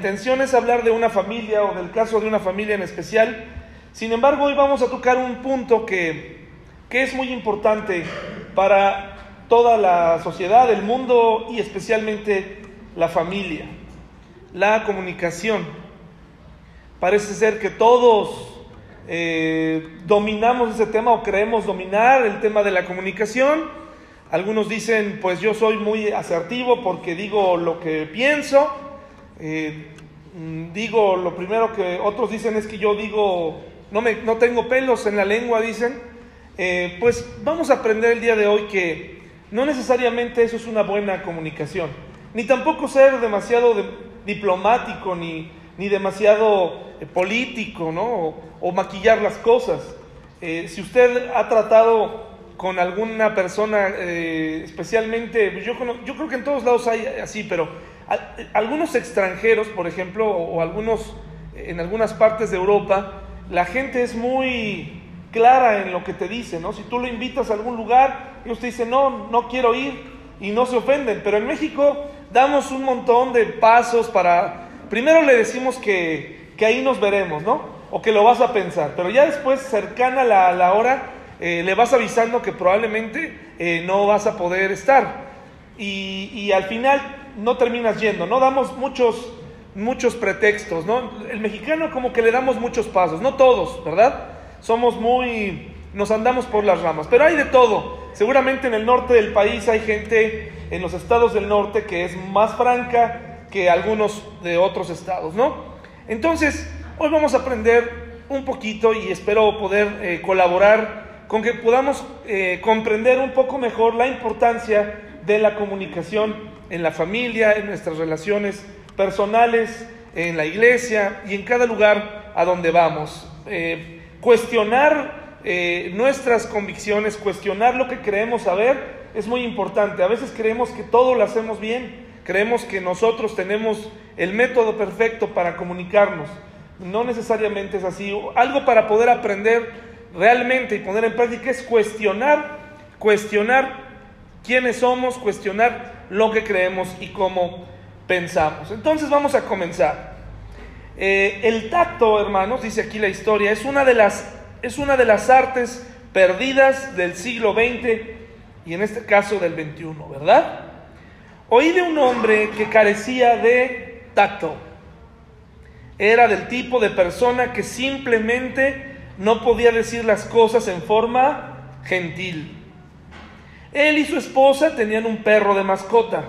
intención es hablar de una familia o del caso de una familia en especial. Sin embargo, hoy vamos a tocar un punto que, que es muy importante para toda la sociedad, el mundo y especialmente la familia, la comunicación. Parece ser que todos eh, dominamos ese tema o creemos dominar el tema de la comunicación. Algunos dicen, pues yo soy muy asertivo porque digo lo que pienso. Eh, mm, digo lo primero que otros dicen es que yo digo, no, me, no tengo pelos en la lengua, dicen. Eh, pues vamos a aprender el día de hoy que no necesariamente eso es una buena comunicación, ni tampoco ser demasiado diplomático, ni, ni demasiado eh, político, ¿no? O, maquillar las cosas. si usted ha tratado con alguna persona, especialmente, pues yo, yo creo que en todos lados hay así, pero algunos extranjeros, por ejemplo, o, algunos en algunas partes de Europa, la gente es muy clara en lo que te dice, ¿no? Si tú lo invitas a algún lugar, ellos te dicen, no, no quiero ir, y no se ofenden. Pero en México damos un montón de pasos para, primero le decimos que, que ahí nos veremos, ¿no? O que lo vas a pensar, pero ya después, cercana la, la hora, eh, le vas avisando que probablemente eh, no vas a poder estar. Y, y al final no terminas yendo, no damos muchos, muchos pretextos. El mexicano como que le damos muchos pasos, no todos, ¿verdad? Somos muy, nos andamos por las ramas, pero hay de todo. Seguramente en el norte del país hay gente, en los estados del norte, que es más franca que algunos de otros estados, ¿no? Entonces, hoy vamos a aprender un poquito y espero poder eh, colaborar con que podamos eh, comprender un poco mejor la importancia de la comunicación en la familia, en nuestras relaciones personales, en la iglesia y en cada lugar a donde vamos. Eh, cuestionar eh, nuestras convicciones, cuestionar lo que creemos saber es muy importante. A veces creemos que todo lo hacemos bien, creemos que nosotros tenemos el método perfecto para comunicarnos. No necesariamente es así. Algo para poder aprender realmente y poner en práctica es cuestionar, cuestionar quiénes somos, cuestionar lo que creemos y cómo pensamos. Entonces vamos a comenzar. Eh, el tacto, hermanos, dice aquí la historia, es una, de las, es una de las artes perdidas del siglo XX y en este caso del XXI, ¿verdad? Oí de un hombre que carecía de tacto. Era del tipo de persona que simplemente no podía decir las cosas en forma gentil. Él y su esposa tenían un perro de mascota.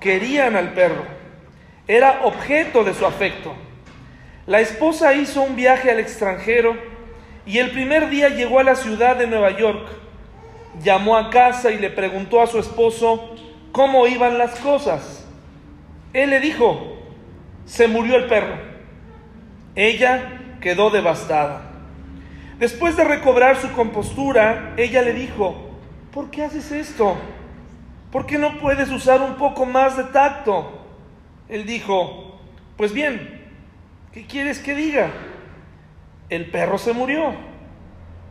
Querían al perro. Era objeto de su afecto. La esposa hizo un viaje al extranjero y el primer día llegó a la ciudad de Nueva York. Llamó a casa y le preguntó a su esposo cómo iban las cosas. Él le dijo, se murió el perro. Ella quedó devastada. Después de recobrar su compostura, ella le dijo, ¿por qué haces esto? ¿Por qué no puedes usar un poco más de tacto? Él dijo, pues bien, ¿qué quieres que diga? El perro se murió.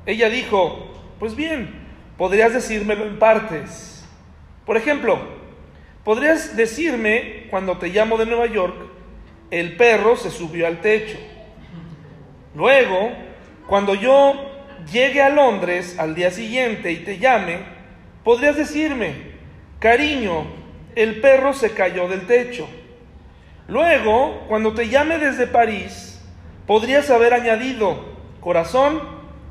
Ella dijo, pues bien, podrías decírmelo en partes. Por ejemplo, podrías decirme, cuando te llamo de Nueva York, el perro se subió al techo. Luego, cuando yo llegue a Londres al día siguiente y te llame, podrías decirme, cariño, el perro se cayó del techo. Luego, cuando te llame desde París, podrías haber añadido, corazón,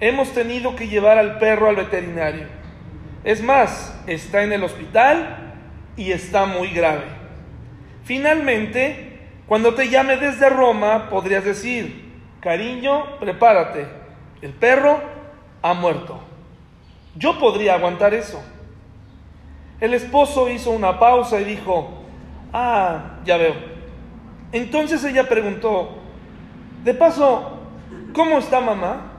hemos tenido que llevar al perro al veterinario. Es más, está en el hospital y está muy grave. Finalmente, cuando te llame desde Roma, podrías decir, cariño, prepárate, el perro ha muerto. Yo podría aguantar eso. El esposo hizo una pausa y dijo, ah, ya veo. Entonces ella preguntó, de paso, ¿cómo está mamá?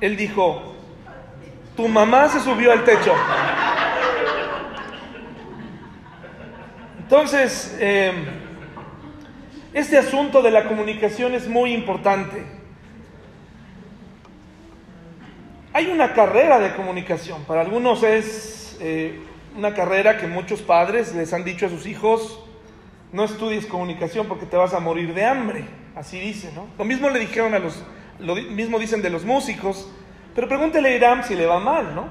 Él dijo, tu mamá se subió al techo. Entonces, eh, este asunto de la comunicación es muy importante. Hay una carrera de comunicación. Para algunos es eh, una carrera que muchos padres les han dicho a sus hijos, no estudies comunicación porque te vas a morir de hambre. Así dice, ¿no? Lo mismo le dijeron a los, lo mismo dicen de los músicos, pero pregúntele a Irán si le va mal, ¿no?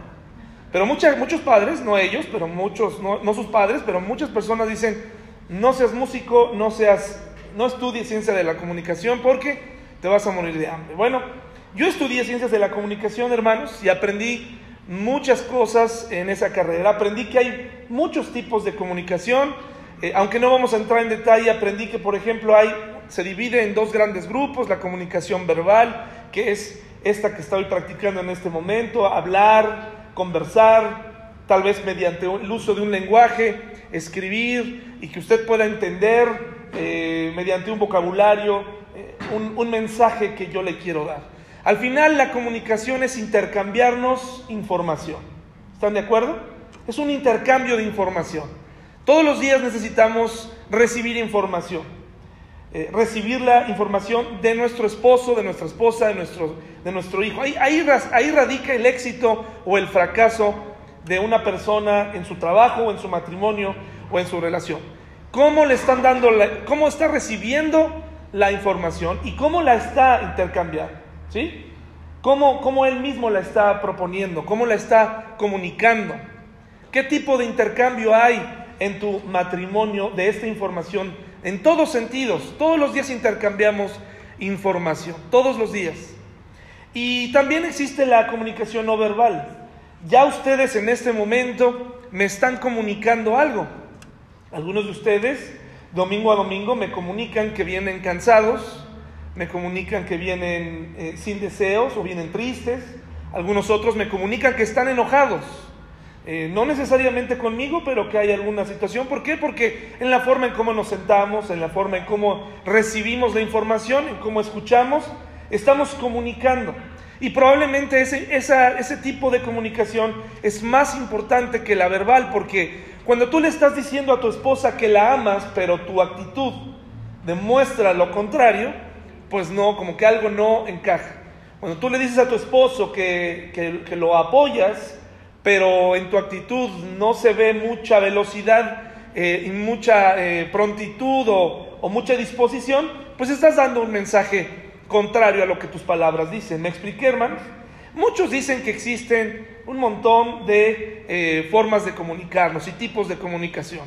Pero muchas, muchos padres, no ellos, pero muchos, no, no sus padres, pero muchas personas dicen, no seas músico, no seas, no estudies ciencia de la comunicación porque te vas a morir de hambre. Bueno, yo estudié ciencias de la comunicación, hermanos, y aprendí muchas cosas en esa carrera. Aprendí que hay muchos tipos de comunicación. Eh, aunque no vamos a entrar en detalle, aprendí que, por ejemplo, hay, se divide en dos grandes grupos, la comunicación verbal, que es esta que estoy practicando en este momento, hablar, conversar, tal vez mediante el uso de un lenguaje, escribir y que usted pueda entender eh, mediante un vocabulario eh, un mensaje que yo le quiero dar. Al final la comunicación es intercambiarnos información. ¿Están de acuerdo? Es un intercambio de información. Todos los días necesitamos recibir información. Eh, recibir la información de nuestro esposo, de nuestra esposa, de nuestro, de nuestro hijo. Ahí, ahí, ahí radica el éxito o el fracaso de una persona en su trabajo o en su matrimonio o en su relación. ¿Cómo le están dando, cómo está recibiendo la información y cómo la está intercambiando? ¿Sí? ¿Cómo, él mismo la está proponiendo? ¿Cómo la está comunicando? ¿Qué tipo de intercambio hay en tu matrimonio de esta información? En todos sentidos, todos los días intercambiamos información, todos los días. Y también existe la comunicación no verbal. Ya ustedes en este momento me están comunicando algo. Algunos de ustedes, domingo a domingo, me comunican que vienen cansados, me comunican que vienen eh, sin deseos o vienen tristes. Algunos otros me comunican que están enojados. Eh, no necesariamente conmigo, pero que hay alguna situación. ¿Por qué? Porque en la forma en cómo nos sentamos, en la forma en cómo recibimos la información, en cómo escuchamos, estamos comunicando. Y probablemente ese, ese tipo de comunicación es más importante que la verbal, porque cuando tú le estás diciendo a tu esposa que la amas, pero tu actitud demuestra lo contrario, pues no, como que algo no encaja. Cuando tú le dices a tu esposo que, que, lo apoyas, pero en tu actitud no se ve mucha velocidad eh, y mucha eh, prontitud o, mucha disposición, pues estás dando un mensaje contrario a lo que tus palabras dicen. ¿Me expliqué, hermanos? Muchos dicen que existen un montón de eh, formas de comunicarnos y tipos de comunicación.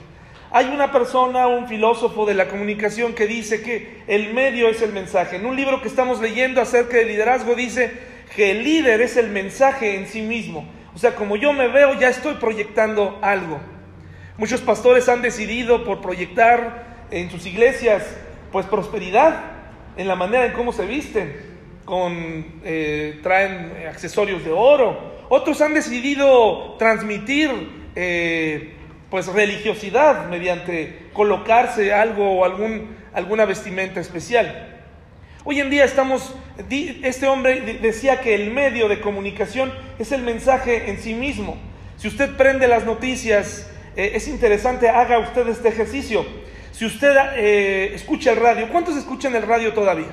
Hay una persona, un filósofo de la comunicación que dice que el medio es el mensaje. En un libro que estamos leyendo acerca del liderazgo dice que el líder es el mensaje en sí mismo. O sea, como yo me veo, ya estoy proyectando algo. Muchos pastores han decidido por proyectar en sus iglesias, pues prosperidad, en la manera en cómo se visten, con eh, traen accesorios de oro. Otros han decidido transmitir eh, pues religiosidad mediante colocarse algo o algún, alguna vestimenta especial. Hoy en día estamos, este hombre decía que el medio de comunicación es el mensaje en sí mismo. Si usted prende las noticias, eh, es interesante, haga usted este ejercicio. Si usted eh, escucha el radio, ¿cuántos escuchan el radio todavía?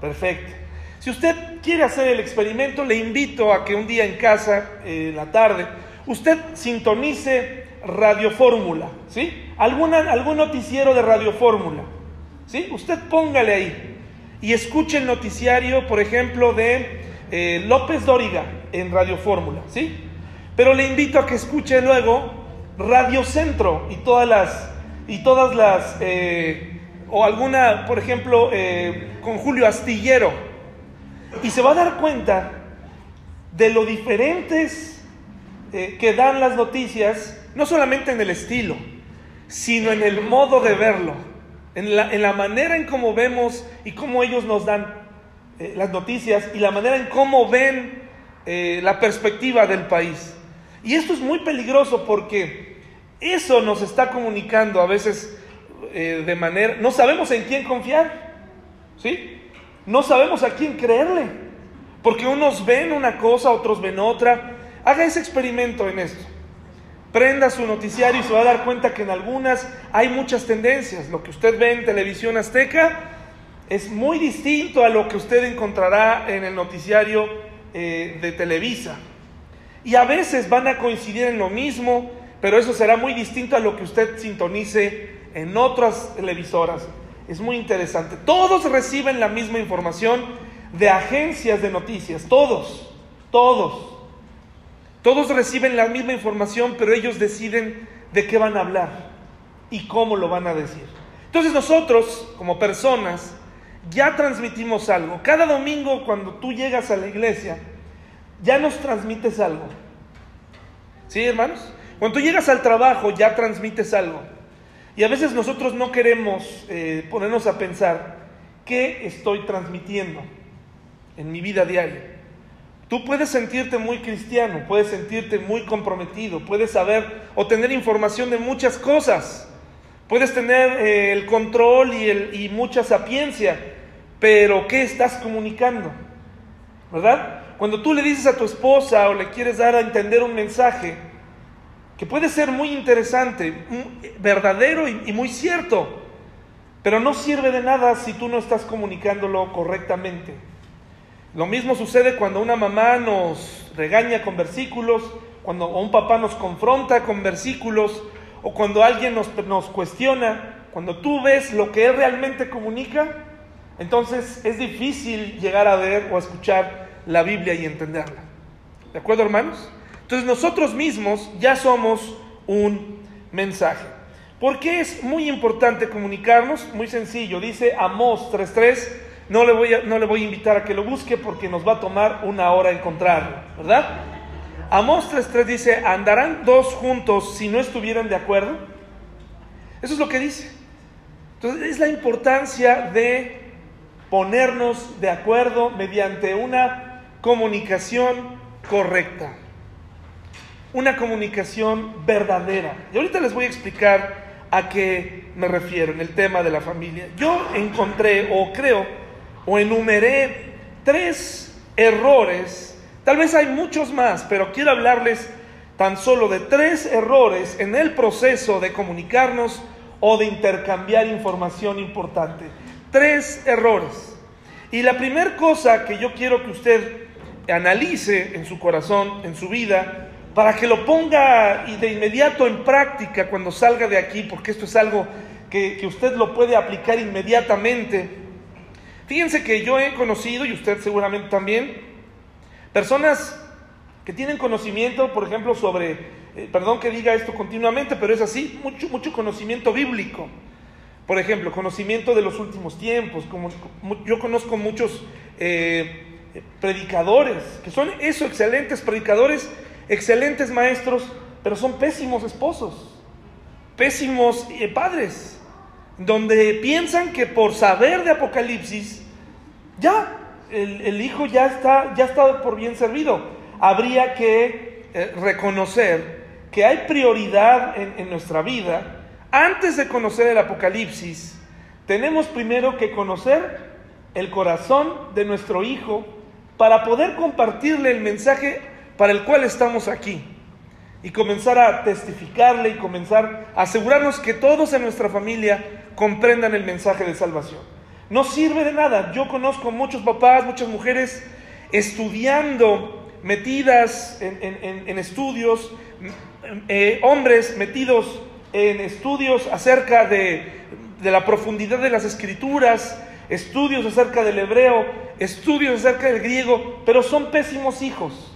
Perfecto. Si usted quiere hacer el experimento, le invito a que un día en casa, eh, en la tarde, usted sintonice Radio Fórmula, ¿sí? Alguna, algún noticiero de Radio Fórmula, ¿sí? Usted póngale ahí y escuche el noticiario, por ejemplo, de eh, López Dóriga en Radio Fórmula, ¿sí? Pero le invito a que escuche luego Radio Centro y todas las, y todas las, eh, o alguna, por ejemplo, eh, con Julio Astillero, y se va a dar cuenta de lo diferentes eh, que dan las noticias, no solamente en el estilo, sino en el modo de verlo, en la, en la manera en cómo vemos y cómo ellos nos dan eh, las noticias y la manera en cómo ven eh, la perspectiva del país. Y esto es muy peligroso porque eso nos está comunicando a veces de manera, no sabemos en quién confiar, ¿sí? No sabemos a quién creerle, porque unos ven una cosa, otros ven otra, Haga ese experimento en esto. Prenda su noticiario y se va a dar cuenta que en algunas hay muchas tendencias. Lo que usted ve en televisión azteca es muy distinto a lo que usted encontrará en el noticiario eh, de Televisa. Y a veces van a coincidir en lo mismo, pero eso será muy distinto a lo que usted sintonice en otras televisoras. Es muy interesante. Todos reciben la misma información de agencias de noticias, todos, todos. Todos reciben la misma información, pero ellos deciden de qué van a hablar y cómo lo van a decir. Entonces nosotros, como personas, ya transmitimos algo. Cada domingo cuando tú llegas a la iglesia, ya nos transmites algo. ¿Sí, hermanos? Cuando tú llegas al trabajo, ya transmites algo. Y a veces nosotros no queremos eh, ponernos a pensar, ¿qué estoy transmitiendo en mi vida diaria? Tú puedes sentirte muy cristiano, puedes sentirte muy comprometido, puedes saber o tener información de muchas cosas, puedes tener eh, el control y, el, y mucha sapiencia, pero ¿qué estás comunicando? ¿Verdad? Cuando tú le dices a tu esposa o le quieres dar a entender un mensaje que puede ser muy interesante, verdadero y muy cierto, pero no sirve de nada si tú no estás comunicándolo correctamente. Lo mismo sucede cuando una mamá nos regaña con versículos, cuando un papá nos confronta con versículos, o cuando alguien nos, nos cuestiona, cuando tú ves lo que él realmente comunica, entonces es difícil llegar a ver o a escuchar la Biblia y entenderla. ¿De acuerdo, hermanos? Entonces nosotros mismos ya somos un mensaje. ¿Por qué es muy importante comunicarnos? Muy sencillo, dice Amós 3.3, no le, voy a, no le voy a invitar a que lo busque porque nos va a tomar una hora encontrarlo, ¿verdad? Amós 3.3 dice, ¿andarán dos juntos si no estuvieran de acuerdo? Eso es lo que dice. Entonces es la importancia de ponernos de acuerdo mediante una comunicación correcta, una comunicación verdadera. Y ahorita les voy a explicar a qué me refiero en el tema de la familia. Yo encontré o creo o enumeré tres errores, tal vez hay muchos más, pero quiero hablarles tan solo de tres errores en el proceso de comunicarnos o de intercambiar información importante. Tres errores. Y la primera cosa que yo quiero que usted analice en su corazón, en su vida, para que lo ponga de inmediato en práctica cuando salga de aquí, porque esto es algo que, que usted lo puede aplicar inmediatamente. Fíjense que yo he conocido, y usted seguramente también, personas que tienen conocimiento, por ejemplo, sobre, eh, perdón que diga esto continuamente, pero es así, mucho, mucho conocimiento bíblico. Por ejemplo, conocimiento de los últimos tiempos. Como, yo conozco muchos eh, predicadores, que son eso, excelentes predicadores, excelentes maestros, pero son pésimos esposos, pésimos eh, padres, donde piensan que por saber de Apocalipsis, ya, el, hijo ya está, ya está por bien servido. Habría que eh, reconocer que hay prioridad en, en nuestra vida. Antes de conocer el Apocalipsis, tenemos primero que conocer el corazón de nuestro hijo para poder compartirle el mensaje para el cual estamos aquí y comenzar a testificarle y comenzar a asegurarnos que todos en nuestra familia comprendan el mensaje de salvación. No sirve de nada. Yo conozco muchos papás, muchas mujeres estudiando, metidas en, estudios, eh, hombres metidos en estudios acerca de, de la profundidad de las escrituras, estudios acerca del hebreo, estudios acerca del griego, pero son pésimos hijos.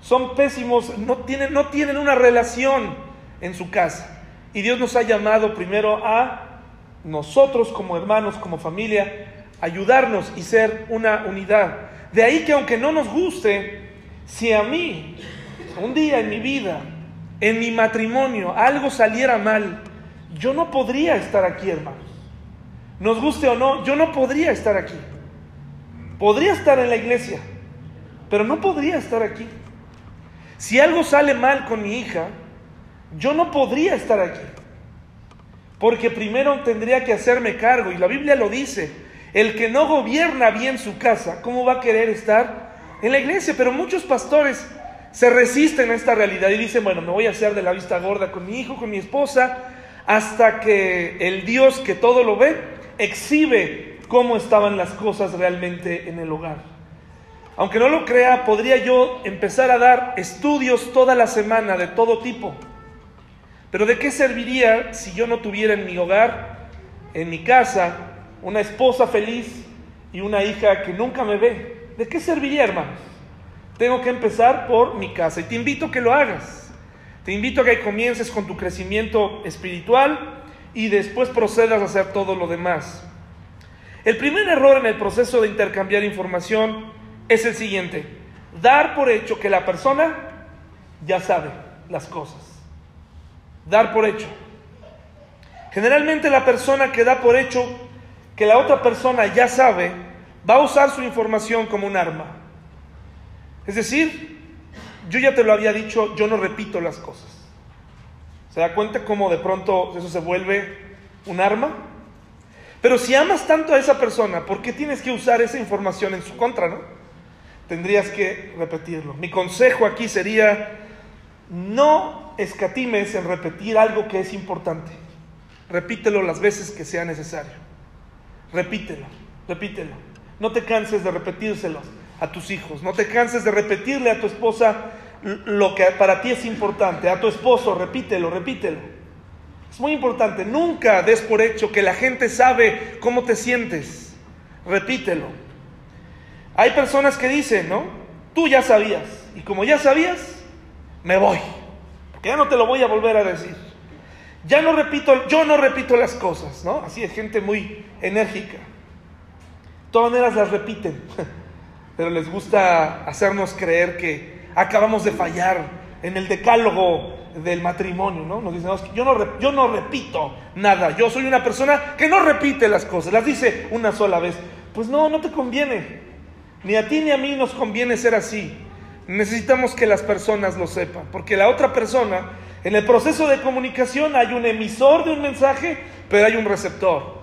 Son pésimos, no tienen, no tienen una relación en su casa. Y Dios nos ha llamado primero a nosotros como hermanos, como familia, ayudarnos y ser una unidad. De ahí que aunque no nos guste, si a mí, un día en mi vida, en mi matrimonio, algo saliera mal, yo no podría estar aquí, hermanos nos guste o no, yo no podría estar aquí. Podría estar en la iglesia, pero no podría estar aquí. Si algo sale mal con mi hija, yo no podría estar aquí. Porque primero tendría que hacerme cargo, y la Biblia lo dice, el que no gobierna bien su casa, ¿cómo va a querer estar en la iglesia? Pero muchos pastores se resisten a esta realidad y dicen, bueno, me voy a hacer de la vista gorda con mi hijo, con mi esposa, hasta que el Dios que todo lo ve exhibe cómo estaban las cosas realmente en el hogar. Aunque no lo crea, podría yo empezar a dar estudios toda la semana de todo tipo. Pero ¿de qué serviría si yo no tuviera en mi hogar, en mi casa, una esposa feliz y una hija que nunca me ve? ¿De qué serviría, hermanos? Tengo que empezar por mi casa y te invito a que lo hagas. Te invito a que comiences con tu crecimiento espiritual y después procedas a hacer todo lo demás. El primer error en el proceso de intercambiar información es el siguiente, dar por hecho que la persona ya sabe las cosas. Dar por hecho. Generalmente la persona que da por hecho que la otra persona ya sabe, va a usar su información como un arma. Es decir, yo ya te lo había dicho, yo no repito las cosas. ¿Se da cuenta cómo de pronto eso se vuelve un arma? Pero si amas tanto a esa persona, ¿por qué tienes que usar esa información en su contra, no? Tendrías que repetirlo. Mi consejo aquí sería, no escatimes en repetir algo que es importante. Repítelo las veces que sea necesario. Repítelo, repítelo. No te canses de repetírselos a tus hijos. No te canses de repetirle a tu esposa lo que para ti es importante. A tu esposo, repítelo, repítelo. Es muy importante. Nunca des por hecho que la gente sabe cómo te sientes. Repítelo. Hay personas que dicen, ¿no? Tú ya sabías. Y como ya sabías, me voy. Porque ya no te lo voy a volver a decir. Ya no repito, yo no repito las cosas, ¿no? Así es gente muy enérgica. De todas maneras las repiten. pero les gusta hacernos creer que acabamos de fallar en el decálogo del matrimonio, ¿no? Nos dicen, yo no, yo no repito nada, yo soy una persona que no repite las cosas, las dice una sola vez. Pues no, no te conviene, ni a ti ni a mí nos conviene ser así. Necesitamos que las personas lo sepan, porque la otra persona, en el proceso de comunicación hay un emisor de un mensaje, pero hay un receptor.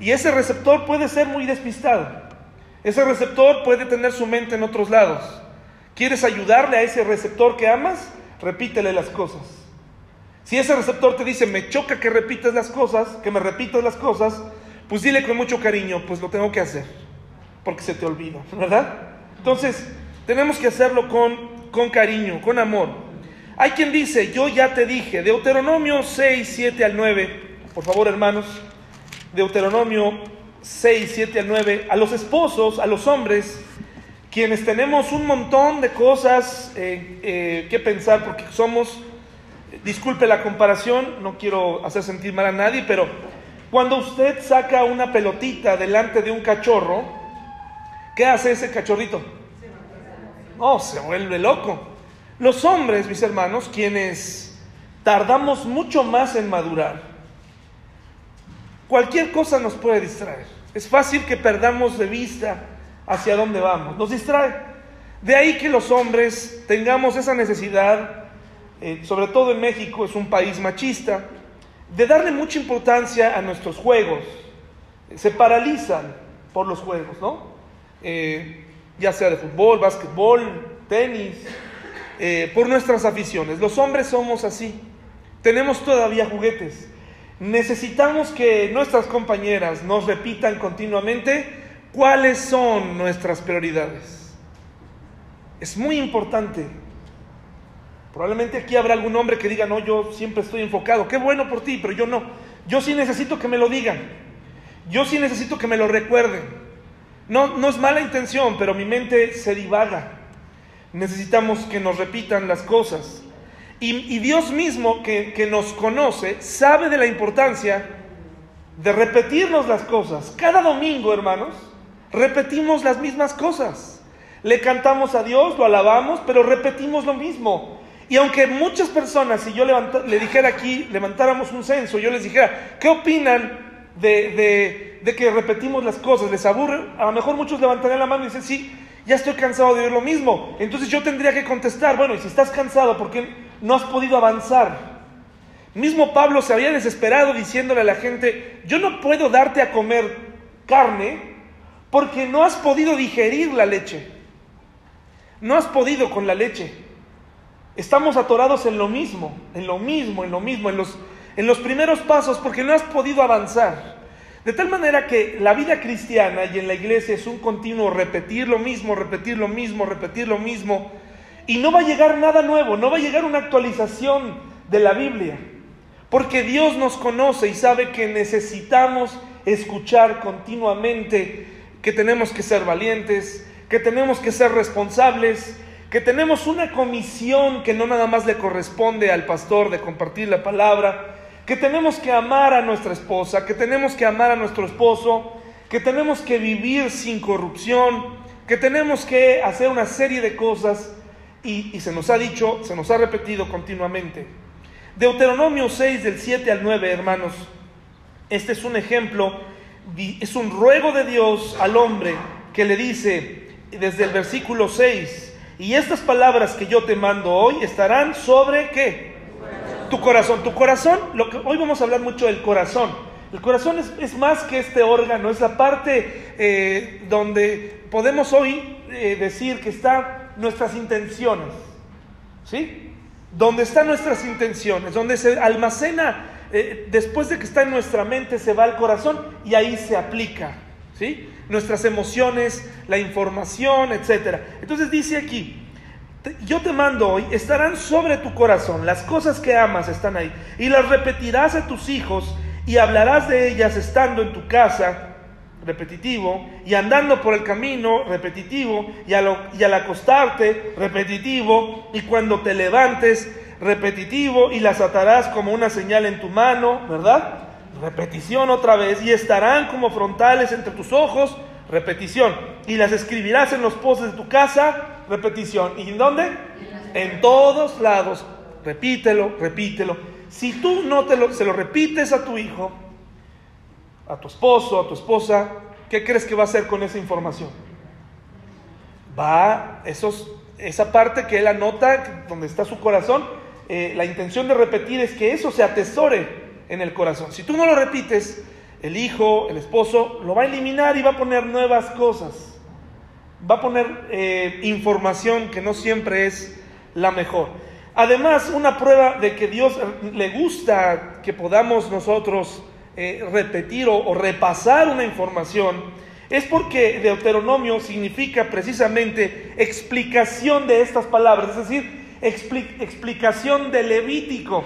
Y ese receptor puede ser muy despistado. Ese receptor puede tener su mente en otros lados. ¿Quieres ayudarle a ese receptor que amas? Repítele las cosas. Si ese receptor te dice, me choca que repitas las cosas, que me repitas las cosas, pues dile con mucho cariño, pues lo tengo que hacer, porque se te olvida, ¿verdad? Entonces, tenemos que hacerlo con, con cariño, con amor. Hay quien dice, yo ya te dije, Deuteronomio 6, 7 al 9, por favor hermanos, Deuteronomio 6, 7 al 9, a los esposos, a los hombres, quienes tenemos un montón de cosas eh, eh, que pensar, porque somos, disculpe la comparación, no quiero hacer sentir mal a nadie, pero cuando usted saca una pelotita delante de un cachorro, ¿qué hace ese cachorrito? Oh, se vuelve loco. Los hombres, mis hermanos, quienes tardamos mucho más en madurar, cualquier cosa nos puede distraer. Es fácil que perdamos de vista hacia dónde vamos. Nos distrae. De ahí que los hombres tengamos esa necesidad, eh, sobre todo en México, es un país machista, de darle mucha importancia a nuestros juegos. Se paralizan por los juegos, ¿no? Eh, ya sea de fútbol, básquetbol, tenis, eh, por nuestras aficiones. Los hombres somos así. Tenemos todavía juguetes. Necesitamos que nuestras compañeras nos repitan continuamente cuáles son nuestras prioridades. Es muy importante. Probablemente aquí habrá algún hombre que diga, no, yo siempre estoy enfocado. Qué bueno por ti, pero yo no. Yo sí necesito que me lo digan. Yo sí necesito que me lo recuerden. No, no es mala intención, pero mi mente se divaga. Necesitamos que nos repitan las cosas. Y, Dios mismo que, que nos conoce sabe de la importancia de repetirnos las cosas. Cada domingo, hermanos, repetimos las mismas cosas. Le cantamos a Dios, lo alabamos, pero repetimos lo mismo. Y aunque muchas personas, si yo le dijera aquí, levantáramos un censo, yo les dijera, ¿qué opinan de, de, que repetimos las cosas? ¿Les aburre? A lo mejor muchos levantarían la mano y dicen, sí, ya estoy cansado de oír lo mismo. Entonces yo tendría que contestar, bueno, y si estás cansado, ¿por qué no has podido avanzar. Mismo Pablo se había desesperado diciéndole a la gente, yo no puedo darte a comer carne porque no has podido digerir la leche. No has podido con la leche. Estamos atorados en lo mismo, en lo mismo, en lo mismo, en los, en los primeros pasos porque no has podido avanzar. De tal manera que la vida cristiana y en la iglesia es un continuo repetir lo mismo, repetir lo mismo, repetir lo mismo y no va a llegar nada nuevo, no va a llegar una actualización de la Biblia. Porque Dios nos conoce y sabe que necesitamos escuchar continuamente que tenemos que ser valientes, que tenemos que ser responsables, que tenemos una comisión que no nada más le corresponde al pastor de compartir la palabra, que tenemos que amar a nuestra esposa, que tenemos que amar a nuestro esposo, que tenemos que vivir sin corrupción, que tenemos que hacer una serie de cosas y, se nos ha dicho, se nos ha repetido continuamente. Deuteronomio 6 del 7 al 9, hermanos, este es un ejemplo, es un ruego de Dios al hombre que le dice desde el versículo 6, y estas palabras que yo te mando hoy estarán sobre qué? Tu corazón. Tu corazón, lo que, hoy vamos a hablar mucho del corazón. El corazón es, más que este órgano, es la parte eh, donde podemos hoy eh, decir que están nuestras intenciones. ¿Sí? Donde están nuestras intenciones, donde se almacena, eh, después de que está en nuestra mente, se va al corazón y ahí se aplica. ¿Sí? Nuestras emociones, la información, etc. Entonces dice aquí, yo te mando hoy, estarán sobre tu corazón, las cosas que amas están ahí, y las repetirás a tus hijos y hablarás de ellas estando en tu casa, repetitivo, y andando por el camino, repetitivo, y al, acostarte, repetitivo, y cuando te levantes, repetitivo, y las atarás como una señal en tu mano, ¿verdad? Repetición otra vez, y estarán como frontales entre tus ojos, repetición, y las escribirás en los postes de tu casa, repetición. ¿Y en dónde? En todos lados. Repítelo, repítelo. Si tú no te lo, se lo repites a tu hijo, a tu esposo, a tu esposa, ¿qué crees que va a hacer con esa información? Va, esos, esa parte que él anota, donde está su corazón, eh, la intención de repetir es que eso se atesore en el corazón. Si tú no lo repites, el hijo, el esposo, lo va a eliminar y va a poner nuevas cosas va a poner eh, información que no siempre es la mejor. Además, una prueba de que Dios le gusta que podamos nosotros eh, repetir o, repasar una información es porque Deuteronomio significa precisamente explicación de estas palabras, es decir, explicación de Levítico,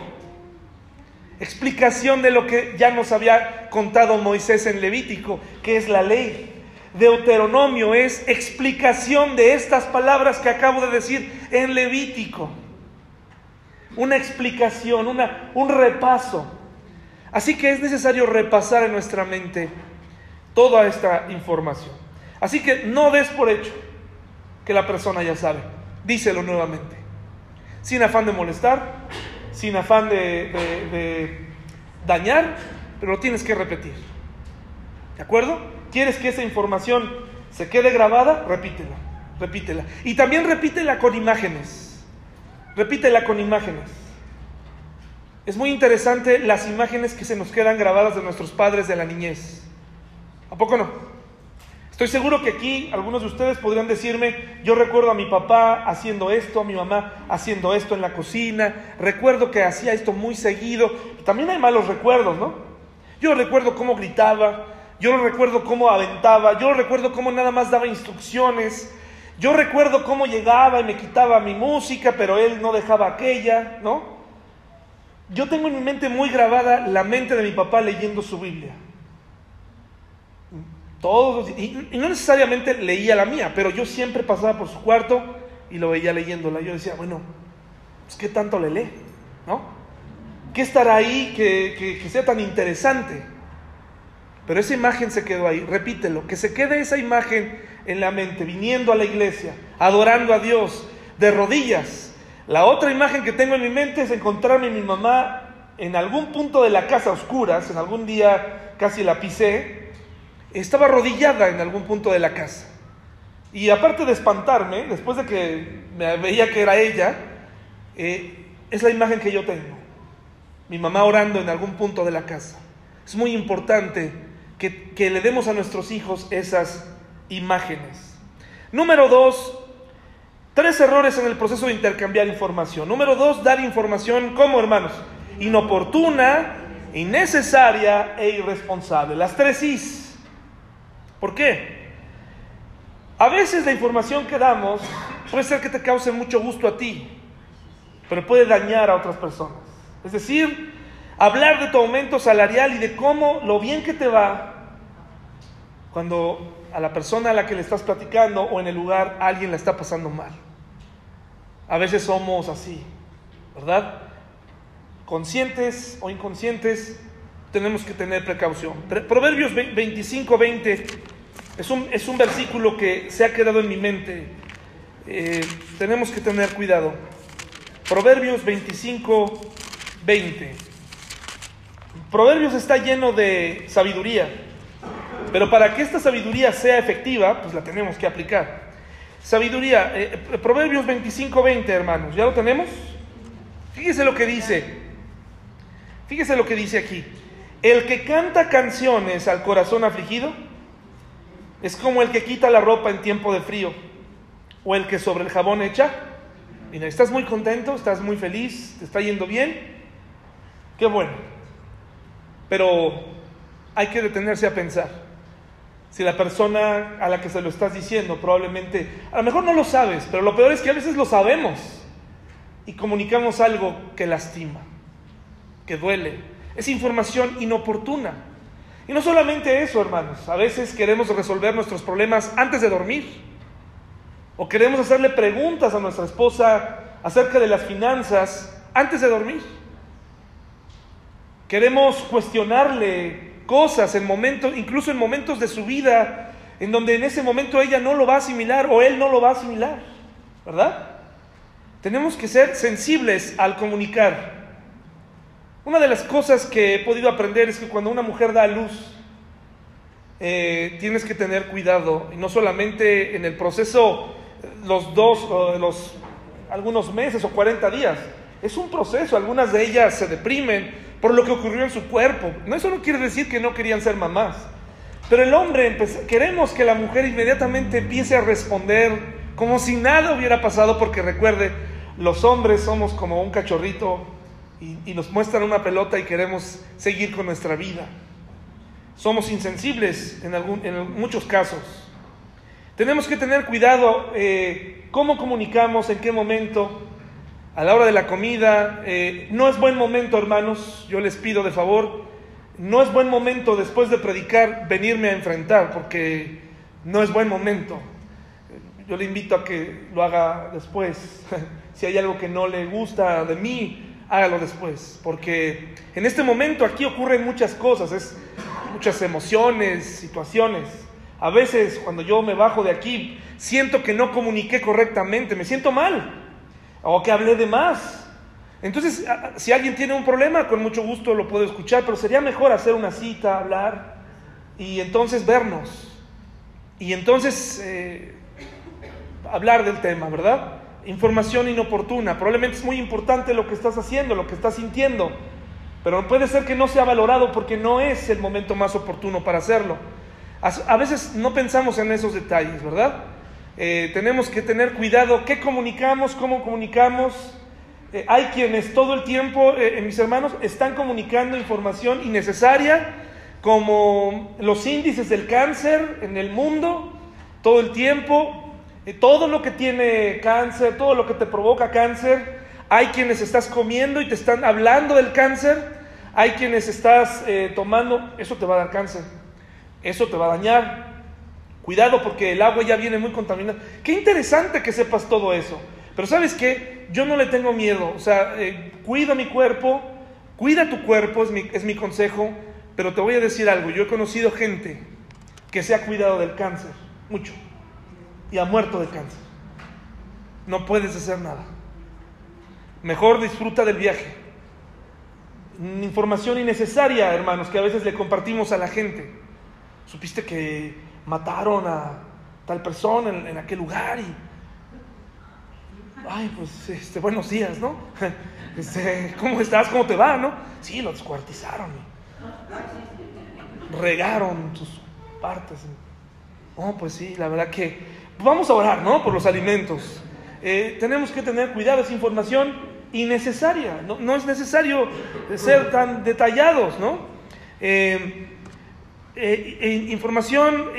explicación de lo que ya nos había contado Moisés en Levítico, que es la ley. Deuteronomio es explicación de estas palabras que acabo de decir en Levítico. Una explicación, una, un repaso. Así que es necesario repasar en nuestra mente toda esta información. Así que no des por hecho que la persona ya sabe. Díselo nuevamente. Sin afán de molestar, sin afán de, de dañar, pero lo tienes que repetir. ¿De acuerdo? ¿Quieres que esa información se quede grabada? Repítela, repítela. Y también repítela con imágenes. Repítela con imágenes. Es muy interesante las imágenes que se nos quedan grabadas de nuestros padres de la niñez. ¿A poco no? Estoy seguro que aquí algunos de ustedes podrían decirme, yo recuerdo a mi papá haciendo esto, a mi mamá haciendo esto en la cocina, recuerdo que hacía esto muy seguido. También hay malos recuerdos, ¿no? Yo recuerdo cómo gritaba, yo recuerdo cómo aventaba, yo recuerdo cómo nada más daba instrucciones, yo recuerdo cómo llegaba y me quitaba mi música, pero él no dejaba aquella, ¿no? Yo tengo en mi mente muy grabada la mente de mi papá leyendo su Biblia. Todos, y, no necesariamente leía la mía, pero yo siempre pasaba por su cuarto y lo veía leyéndola. Yo decía, bueno, pues ¿qué tanto le lee? ¿No? ¿Qué estará ahí que, que sea tan interesante? Pero esa imagen se quedó ahí, repítelo, que se quede esa imagen en la mente, viniendo a la iglesia, adorando a Dios, de rodillas. La otra imagen que tengo en mi mente es encontrarme a mi mamá en algún punto de la casa oscuras, en algún día casi la pisé, estaba arrodillada en algún punto de la casa. Y aparte de espantarme, después de que me veía que era ella, eh, es la imagen que yo tengo. Mi mamá orando en algún punto de la casa. Es muy importante que, le demos a nuestros hijos esas imágenes. Número dos, tres errores en el proceso de intercambiar información. Número dos, dar información como hermanos, inoportuna, innecesaria e irresponsable. Las tres is. ¿Por qué? A veces la información que damos puede ser que te cause mucho gusto a ti, pero puede dañar a otras personas. Es decir, hablar de tu aumento salarial y de cómo lo bien que te va cuando a la persona a la que le estás platicando o en el lugar alguien la está pasando mal. A veces somos así, ¿verdad? Conscientes o inconscientes, tenemos que tener precaución. Proverbios 25, 20 es un, es un versículo que se ha quedado en mi mente. Eh, tenemos que tener cuidado. Proverbios 25, 20. Proverbios está lleno de sabiduría, pero para que esta sabiduría sea efectiva, pues la tenemos que aplicar. Sabiduría, eh, Proverbios 25, 20, hermanos, ¿ya lo tenemos? Fíjese lo que dice. Fíjese lo que dice aquí. El que canta canciones al corazón afligido es como el que quita la ropa en tiempo de frío o el que sobre el jabón echa. Mira, estás muy contento, estás muy feliz, te está yendo bien. Qué bueno. Pero hay que detenerse a pensar. Si la persona a la que se lo estás diciendo probablemente, a lo mejor no lo sabes, pero lo peor es que a veces lo sabemos y comunicamos algo que lastima, que duele. Es información inoportuna. Y no solamente eso, hermanos, a veces queremos resolver nuestros problemas antes de dormir. O queremos hacerle preguntas a nuestra esposa acerca de las finanzas antes de dormir. Queremos cuestionarle cosas en momentos, incluso en momentos de su vida, en donde en ese momento ella no lo va a asimilar o él no lo va a asimilar, ¿verdad? Tenemos que ser sensibles al comunicar. Una de las cosas que he podido aprender es que cuando una mujer da a luz, eh, tienes que tener cuidado, y no solamente en el proceso, los dos, los, algunos meses o 40 días, es un proceso, algunas de ellas se deprimen por lo que ocurrió en su cuerpo. No, eso no quiere decir que no querían ser mamás, pero el hombre, queremos que la mujer inmediatamente empiece a responder como si nada hubiera pasado, porque recuerde, los hombres somos como un cachorrito y, nos muestran una pelota y queremos seguir con nuestra vida. Somos insensibles en, algún, en muchos casos. Tenemos que tener cuidado eh, cómo comunicamos, en qué momento, a la hora de la comida. Eh, no es buen momento, hermanos, yo les pido de favor, no es buen momento después de predicar venirme a enfrentar, porque no es buen momento. Yo le invito a que lo haga después. si hay algo que no le gusta de mí, hágalo después, porque en este momento aquí ocurren muchas cosas, es muchas emociones, situaciones. A veces cuando yo me bajo de aquí, siento que no comuniqué correctamente, me siento mal, o que hablé de más. Entonces, si alguien tiene un problema, con mucho gusto lo puedo escuchar, pero sería mejor hacer una cita, hablar y entonces vernos. Y entonces eh, hablar del tema, ¿verdad? información inoportuna. Probablemente es muy importante lo que estás haciendo, lo que estás sintiendo, pero puede ser que no sea valorado porque no es el momento más oportuno para hacerlo. A veces no pensamos en esos detalles, ¿verdad? Eh, tenemos que tener cuidado qué comunicamos, cómo comunicamos. Eh, hay quienes todo el tiempo, eh, mis hermanos, están comunicando información innecesaria, como los índices del cáncer en el mundo, todo el tiempo, todo lo que tiene cáncer, todo lo que te provoca cáncer, hay quienes estás comiendo y te están hablando del cáncer, hay quienes estás eh, tomando, eso te va a dar cáncer, eso te va a dañar. Cuidado porque el agua ya viene muy contaminada. Qué interesante que sepas todo eso. Pero sabes qué, yo no le tengo miedo. O sea, eh, cuida mi cuerpo, cuida tu cuerpo, es mi, es mi consejo. Pero te voy a decir algo, yo he conocido gente que se ha cuidado del cáncer, mucho y ha muerto de cáncer. No puedes hacer nada. Mejor disfruta del viaje. Información innecesaria, hermanos, que a veces le compartimos a la gente. Supiste que mataron a tal persona en, aquel lugar y... Ay, pues, este, buenos días, ¿no? Este, ¿Cómo estás? ¿Cómo te va, no? Sí, lo descuartizaron. Regaron sus partes. Oh, pues sí, la verdad que vamos a orar, ¿no? Por los alimentos. Eh, tenemos que tener cuidado, es información innecesaria, no, es necesario ser tan detallados, ¿no? Eh, eh, información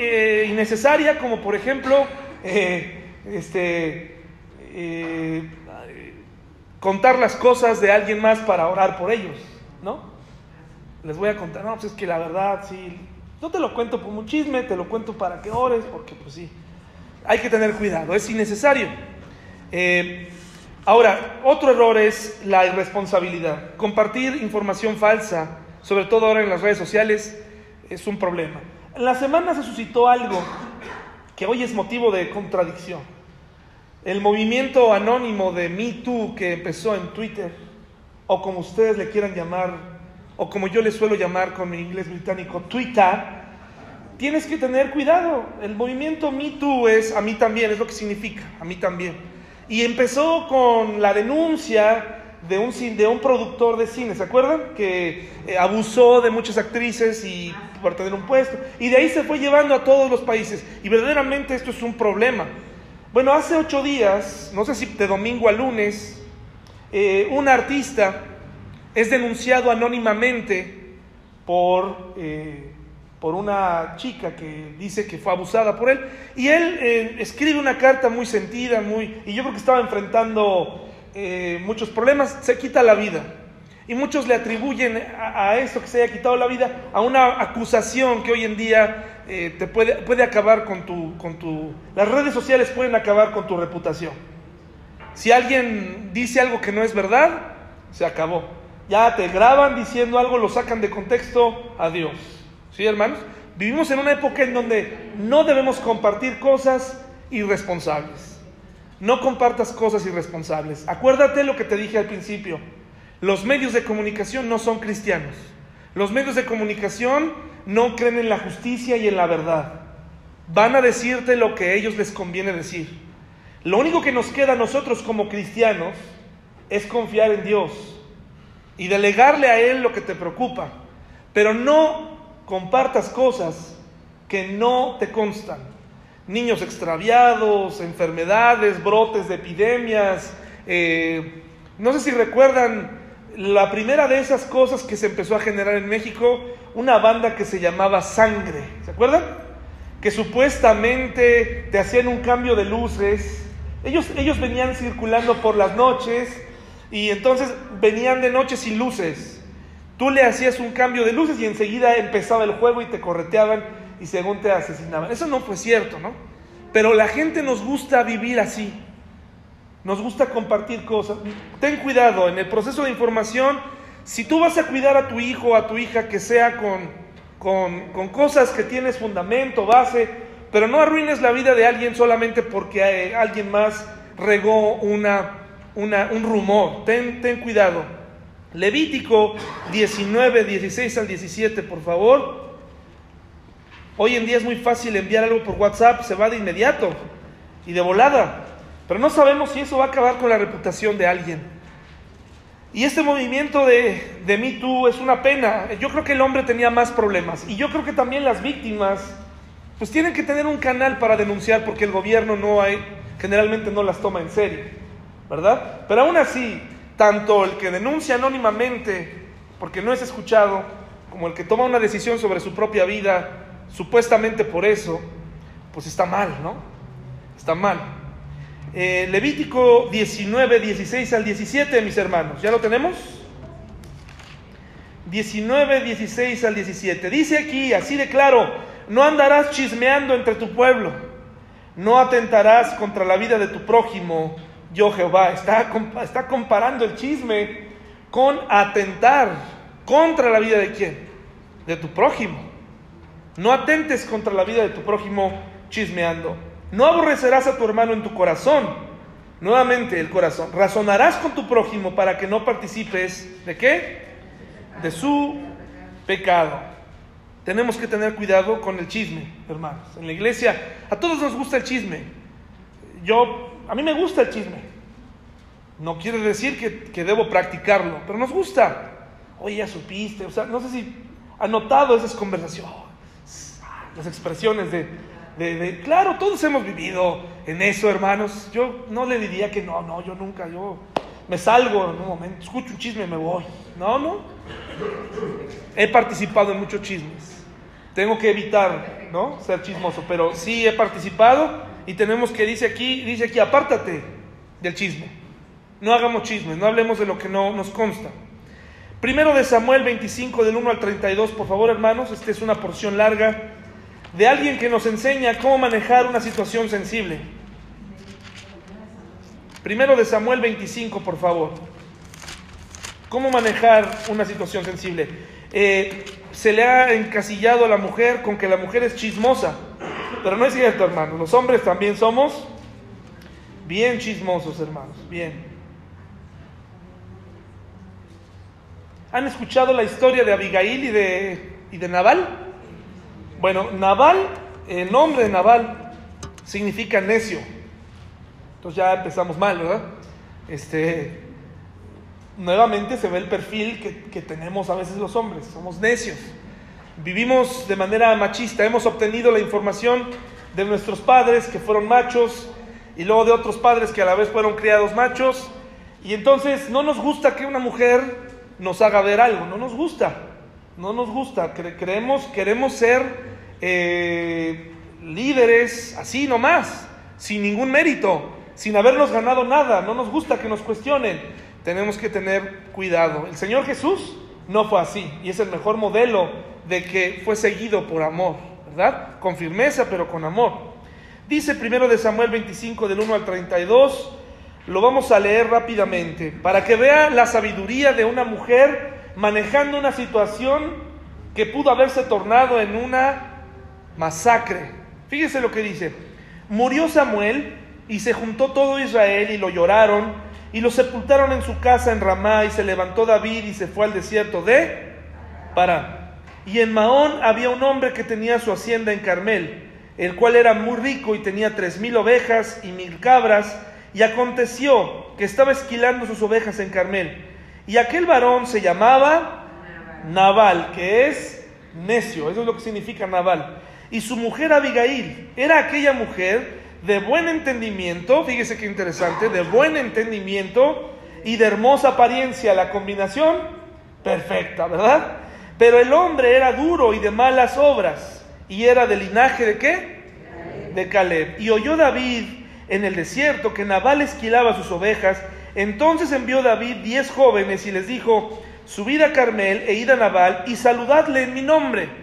innecesaria como por ejemplo este, contar las cosas de alguien más para orar por ellos, ¿no? les voy a contar, no, pues es que la verdad, sí, no te lo cuento como un chisme, te lo cuento para que ores, porque pues sí, hay que tener cuidado, es innecesario. Eh, ahora, otro error es la irresponsabilidad. Compartir información falsa, sobre todo ahora en las redes sociales, es un problema. La semana se suscitó algo que hoy es motivo de contradicción. El movimiento anónimo de Me Too que empezó en Twitter, o como ustedes le quieran llamar, o como yo le suelo llamar con mi inglés británico, Twitter, tienes que tener cuidado. El movimiento Me Too es a mí también, es lo que significa, a mí también. Y empezó con la denuncia de un, de un productor de cine, ¿se acuerdan? Que eh, abusó de muchas actrices y por tener un puesto. Y de ahí se fue llevando a todos los países. Y verdaderamente esto es un problema. Bueno, hace ocho días, no sé si de domingo a lunes, eh, un artista es denunciado anónimamente por, eh, por una chica que dice que fue abusada por él. Y él eh, escribe una carta muy sentida, muy, y yo creo que estaba enfrentando muchos problemas, se quita la vida. Y muchos le atribuyen a, esto que se haya quitado la vida a una acusación que hoy en día te puede, puede acabar con tu, con tu... Las redes sociales pueden acabar con tu reputación. Si alguien dice algo que no es verdad, se acabó ya te graban diciendo algo, lo sacan de contexto, adiós. ¿Sí, hermanos? Vivimos en una época en donde no debemos compartir cosas irresponsables. No compartas cosas irresponsables. Acuérdate lo que te dije al principio. Los medios de comunicación no son cristianos. Los medios de comunicación no creen en la justicia y en la verdad. Van a decirte lo que a ellos les conviene decir. Lo único que nos queda a nosotros como cristianos es confiar en Dios y delegarle a Él lo que te preocupa. Pero no compartas cosas que no te constan. Niños extraviados, enfermedades, brotes de epidemias. Eh, no sé si recuerdan la primera de esas cosas que se empezó a generar en México, una banda que se llamaba Sangre. ¿Se acuerdan? Que supuestamente te hacían un cambio de luces. Ellos, ellos venían circulando por las noches y entonces venían de noche sin luces. Tú le hacías un cambio de luces y enseguida empezaba el juego y te correteaban y según te asesinaban. Eso no fue cierto, ¿no? Pero la gente nos gusta vivir así. Nos gusta compartir cosas. Ten cuidado en el proceso de información. Si tú vas a cuidar a tu hijo o a tu hija, que sea con, con, con cosas que tienes fundamento, base, pero no arruines la vida de alguien solamente porque eh, alguien más regó una un rumor. Ten, ten cuidado. Levítico 19, 16 al 17, por favor. Hoy en día es muy fácil enviar algo por WhatsApp, se va de inmediato y de volada. Pero no sabemos si eso va a acabar con la reputación de alguien. Y este movimiento de, de Me Too es una pena. Yo creo que el hombre tenía más problemas. Y yo creo que también las víctimas, pues tienen que tener un canal para denunciar porque el gobierno no hay, generalmente no las toma en serio. ¿verdad? Pero aún así, tanto el que denuncia anónimamente porque no es escuchado, como el que toma una decisión sobre su propia vida, supuestamente por eso, pues está mal, ¿no? Está mal. Eh, Levítico 19, 16 al 17, mis hermanos, ¿ya lo tenemos? 19, 16 al 17. Dice aquí, así de claro, no andarás chismeando entre tu pueblo, no atentarás contra la vida de tu prójimo, yo Jehová. Está, está comparando el chisme con atentar contra la vida de quién? De tu prójimo. No atentes contra la vida de tu prójimo chismeando. No aborrecerás a tu hermano en tu corazón. Nuevamente el corazón. Razonarás con tu prójimo para que no participes de qué? De su pecado. Tenemos que tener cuidado con el chisme, hermanos. En la iglesia a todos nos gusta el chisme. Yo a mí me gusta el chisme. No quiere decir que, debo practicarlo, pero nos gusta. Oye, ya supiste, o sea, no sé si ha notado esas conversaciones, las expresiones de, claro, todos hemos vivido en eso, hermanos. Yo no le diría que no, no, yo nunca, yo me salgo en un momento, escucho un chisme y me voy. No, no. He participado en muchos chismes. Tengo que evitar, ¿no? Ser chismoso, pero sí he participado y tenemos que, dice aquí, dice aquí, apártate del chisme. No hagamos chisme, no hablemos de lo que no nos consta. Primero de Samuel 25 del 1 al 32, por favor hermanos, esta es una porción larga de alguien que nos enseña cómo manejar una situación sensible. Primero de Samuel 25, por favor. ¿Cómo manejar una situación sensible? Eh, se le ha encasillado a la mujer con que la mujer es chismosa, pero no es cierto, hermanos. Los hombres también somos bien chismosos, hermanos, bien. ¿Han escuchado la historia de Abigail y de, y de Nabal? Bueno, Nabal, el nombre de Nabal significa necio. Entonces ya empezamos mal, ¿verdad? Este, nuevamente se ve el perfil que, que tenemos a veces los hombres, somos necios. Vivimos de manera machista, hemos obtenido la información de nuestros padres que fueron machos y luego de otros padres que a la vez fueron criados machos. Y entonces no nos gusta que una mujer nos haga ver algo, no nos gusta, no nos gusta, creemos, queremos ser eh, líderes así nomás, sin ningún mérito, sin habernos ganado nada, no nos gusta que nos cuestionen, tenemos que tener cuidado. El Señor Jesús no fue así y es el mejor modelo de que fue seguido por amor, ¿verdad? Con firmeza, pero con amor. Dice primero de Samuel 25 del 1 al 32, lo vamos a leer rápidamente para que vea la sabiduría de una mujer manejando una situación que pudo haberse tornado en una masacre. Fíjese lo que dice. Murió Samuel y se juntó todo Israel y lo lloraron y lo sepultaron en su casa en Ramá y se levantó David y se fue al desierto de para. Y en Maón había un hombre que tenía su hacienda en Carmel, el cual era muy rico y tenía tres mil ovejas y mil cabras y aconteció que estaba esquilando sus ovejas en Carmel. Y aquel varón se llamaba Nabal, que es necio, eso es lo que significa Nabal. Y su mujer Abigail era aquella mujer de buen entendimiento, fíjese qué interesante, de buen entendimiento y de hermosa apariencia, la combinación perfecta, ¿verdad? Pero el hombre era duro y de malas obras, y era del linaje de qué? De Caleb. Y oyó David en el desierto que Nabal esquilaba sus ovejas, entonces envió David diez jóvenes y les dijo, subid a Carmel e id a Nabal y saludadle en mi nombre.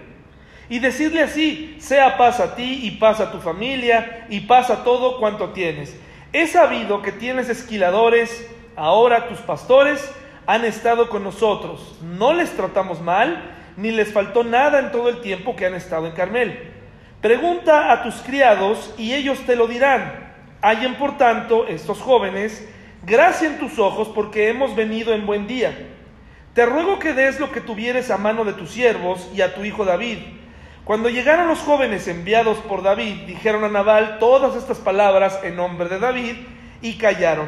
Y decidle así, sea paz a ti y paz a tu familia y paz a todo cuanto tienes. He sabido que tienes esquiladores, ahora tus pastores han estado con nosotros. No les tratamos mal, ni les faltó nada en todo el tiempo que han estado en Carmel. Pregunta a tus criados y ellos te lo dirán. Hallen por tanto estos jóvenes gracia en tus ojos porque hemos venido en buen día. Te ruego que des lo que tuvieres a mano de tus siervos y a tu hijo David. Cuando llegaron los jóvenes enviados por David, dijeron a Nabal todas estas palabras en nombre de David y callaron.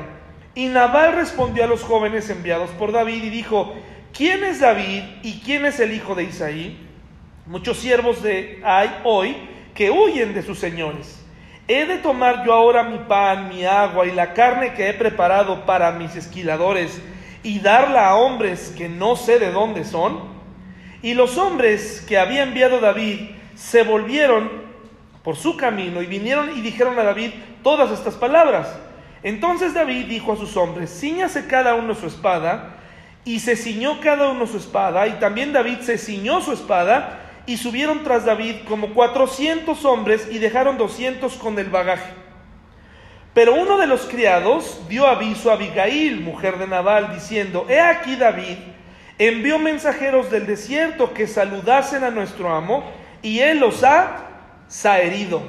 Y Nabal respondió a los jóvenes enviados por David y dijo, ¿quién es David y quién es el hijo de Isaí? Muchos siervos de hay hoy que huyen de sus señores. ¿He de tomar yo ahora mi pan, mi agua y la carne que he preparado para mis esquiladores y darla a hombres que no sé de dónde son? Y los hombres que había enviado David se volvieron por su camino y vinieron y dijeron a David todas estas palabras. Entonces David dijo a sus hombres, ciñase cada uno su espada, y se ciñó cada uno su espada, y también David se ciñó su espada, y subieron tras David como cuatrocientos hombres y dejaron doscientos con el bagaje. Pero uno de los criados dio aviso a Abigail, mujer de Nabal, diciendo, He aquí David envió mensajeros del desierto que saludasen a nuestro amo, y él los ha saherido.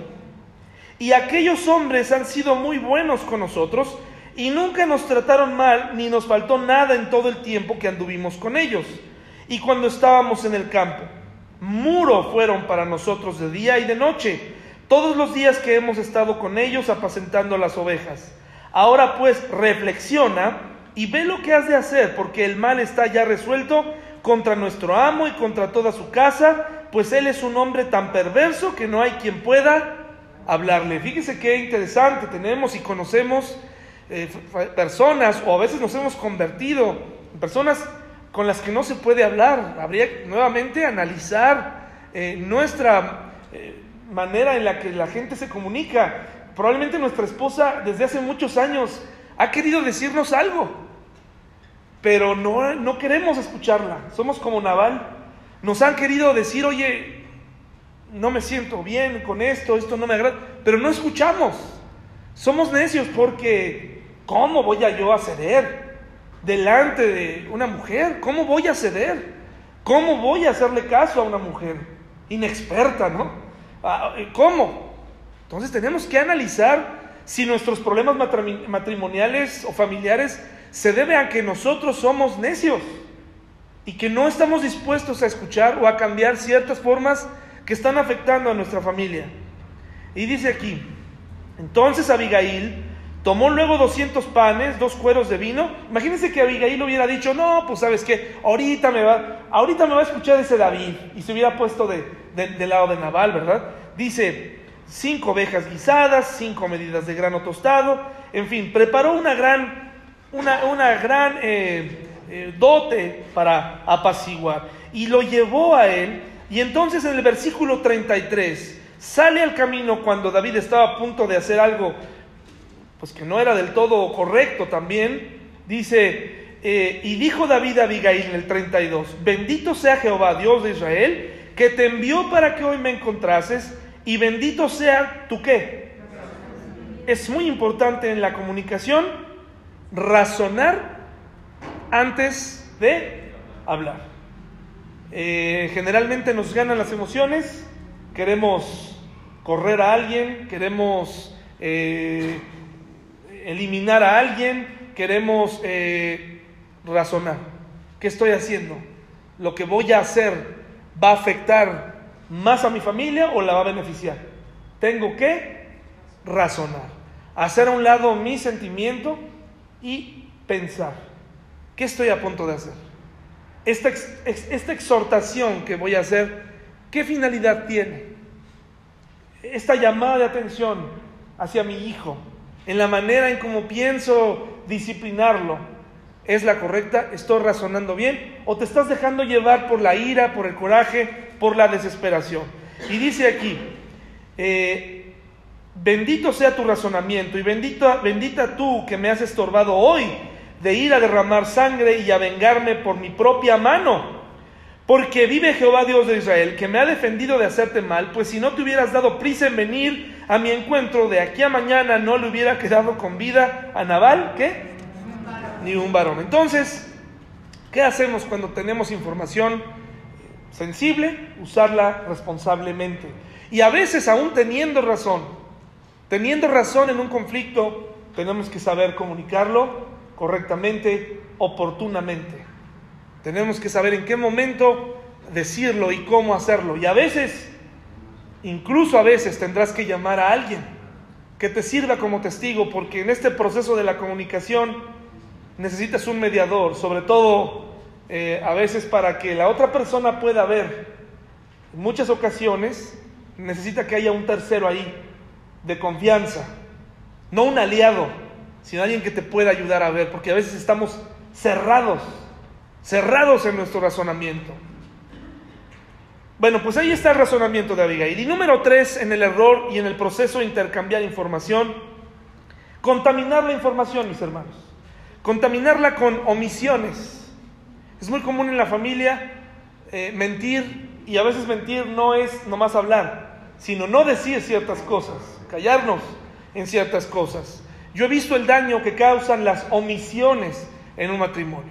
Y aquellos hombres han sido muy buenos con nosotros, y nunca nos trataron mal, ni nos faltó nada en todo el tiempo que anduvimos con ellos, y cuando estábamos en el campo muro fueron para nosotros de día y de noche, todos los días que hemos estado con ellos apacentando las ovejas. Ahora pues reflexiona y ve lo que has de hacer, porque el mal está ya resuelto contra nuestro amo y contra toda su casa, pues él es un hombre tan perverso que no hay quien pueda hablarle. Fíjese qué interesante, tenemos y conocemos eh, personas, o a veces nos hemos convertido en personas con las que no se puede hablar. Habría nuevamente analizar eh, nuestra eh, manera en la que la gente se comunica. Probablemente nuestra esposa desde hace muchos años ha querido decirnos algo. pero no, no queremos escucharla. Somos como Naval. Nos han querido decir, oye, no me siento bien con esto, esto no me agrada, pero no escuchamos. Somos necios porque, ¿cómo voy a yo a ceder delante de una mujer? ¿Cómo voy a ceder? ¿Cómo voy a hacerle caso a una mujer inexperta, no? Ah, ¿Cómo? Entonces tenemos que analizar si nuestros problemas matrimoniales o familiares se deben a que nosotros somos necios y que no estamos dispuestos a escuchar o a cambiar ciertas formas que están afectando a nuestra familia. Y dice aquí, entonces Abigail tomó luego 200 panes, dos cueros de vino. Imagínense que Abigail hubiera dicho, no, pues sabes qué, ahorita me va, ahorita me va a escuchar ese David. Y se hubiera puesto de, del lado de Naval, ¿verdad? Dice, cinco ovejas guisadas, cinco medidas de grano tostado, en fin, preparó una gran, una, una gran eh, eh, dote para apaciguar. Y lo llevó a él. Y entonces en el versículo 33 sale al camino cuando David estaba a punto de hacer algo, pues que no era del todo correcto también. Dice, eh, y dijo David a Abigail en el 32, bendito sea Jehová, Dios de Israel, que te envió para que hoy me encontrases y bendito sea tu qué. Es muy importante en la comunicación razonar antes de hablar. Eh, generalmente nos ganan las emociones, queremos correr a alguien, queremos eh, eliminar a alguien, queremos eh, razonar. ¿Qué estoy haciendo? ¿Lo que voy a hacer va a afectar más a mi familia o la va a beneficiar. Tengo que razonar, hacer a un lado mi sentimiento y pensar, ¿qué estoy a punto de hacer? Esta, exhortación que voy a hacer, ¿qué finalidad tiene? Esta llamada de atención hacia mi hijo, en la manera en cómo pienso disciplinarlo, ¿es la correcta? ¿Estoy razonando bien? ¿O te estás dejando llevar por la ira, por el coraje, por la desesperación. Y dice aquí, eh, bendito sea tu razonamiento y bendita, bendita tú que me has estorbado hoy de ir a derramar sangre y a vengarme por mi propia mano. Porque vive Jehová Dios de Israel, que me ha defendido de hacerte mal, pues si no te hubieras dado prisa en venir a mi encuentro, de aquí a mañana no le hubiera quedado con vida a Naval, ¿qué? Ni un varón. Entonces, ¿qué hacemos cuando tenemos información? sensible, usarla responsablemente. Y a veces, aún teniendo razón, teniendo razón en un conflicto, tenemos que saber comunicarlo correctamente, oportunamente. Tenemos que saber en qué momento decirlo y cómo hacerlo. Y a veces, incluso a veces, tendrás que llamar a alguien que te sirva como testigo, porque en este proceso de la comunicación necesitas un mediador, sobre todo eh, a veces para que la otra persona pueda ver, en muchas ocasiones necesita que haya un tercero ahí, de confianza, no un aliado, sino alguien que te pueda ayudar a ver, porque a veces estamos cerrados, cerrados en nuestro razonamiento. Bueno, pues ahí está el razonamiento de Abigail. Y número tres, en el error y en el proceso de intercambiar información, contaminar la información, mis hermanos. Contaminarla con omisiones. Es muy común en la familia eh, mentir y a veces mentir no es nomás hablar, sino no decir ciertas cosas, callarnos en ciertas cosas. Yo he visto el daño que causan las omisiones en un matrimonio.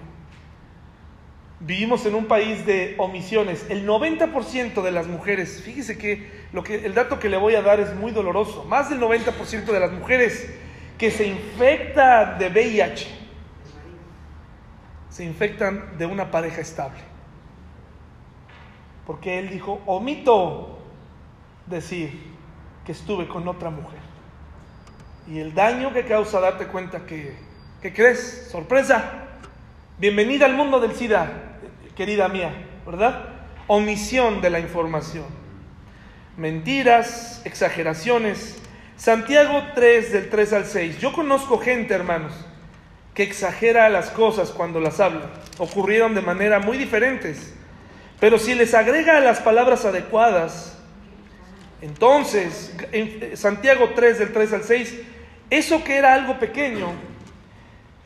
Vivimos en un país de omisiones. El 90% de las mujeres, fíjese que, lo que el dato que le voy a dar es muy doloroso. Más del 90% de las mujeres que se infecta de VIH se infectan de una pareja estable. Porque él dijo, omito decir que estuve con otra mujer. Y el daño que causa darte cuenta que, ¿qué crees? Sorpresa. Bienvenida al mundo del SIDA, querida mía, ¿verdad? Omisión de la información. Mentiras, exageraciones. Santiago 3 del 3 al 6. Yo conozco gente, hermanos, que exagera las cosas cuando las habla. Ocurrieron de manera muy diferentes. Pero si les agrega las palabras adecuadas, entonces, en Santiago 3, del 3 al 6, eso que era algo pequeño,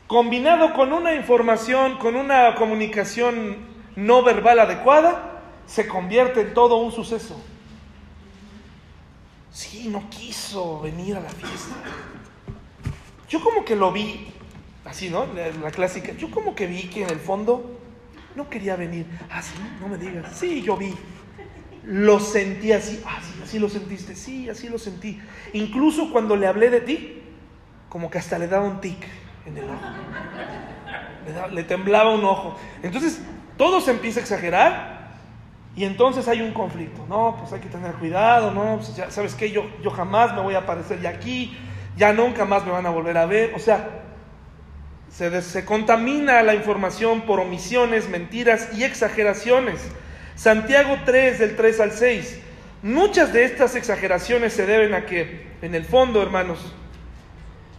combinado con una información, con una comunicación no verbal adecuada, se convierte en todo un suceso. Sí, no quiso venir a la fiesta. Yo como que lo vi, así, ¿no? La, clásica. Yo como que vi que en el fondo no quería venir. Ah, sí, no me digas. Sí, yo vi. Lo sentí así. Ah, sí, así lo sentiste. Sí, así lo sentí. Incluso cuando le hablé de ti, como que hasta le daba un tic en el ojo. Le, temblaba un ojo. Entonces, todo se empieza a exagerar y entonces hay un conflicto. No, pues hay que tener cuidado, no, pues ya sabes que yo, yo jamás me voy a aparecer ya aquí, ya nunca más me van a volver a ver. O sea, se, contamina la información por omisiones, mentiras y exageraciones. Santiago 3, del 3 al 6. Muchas de estas exageraciones se deben a que, en el fondo, hermanos,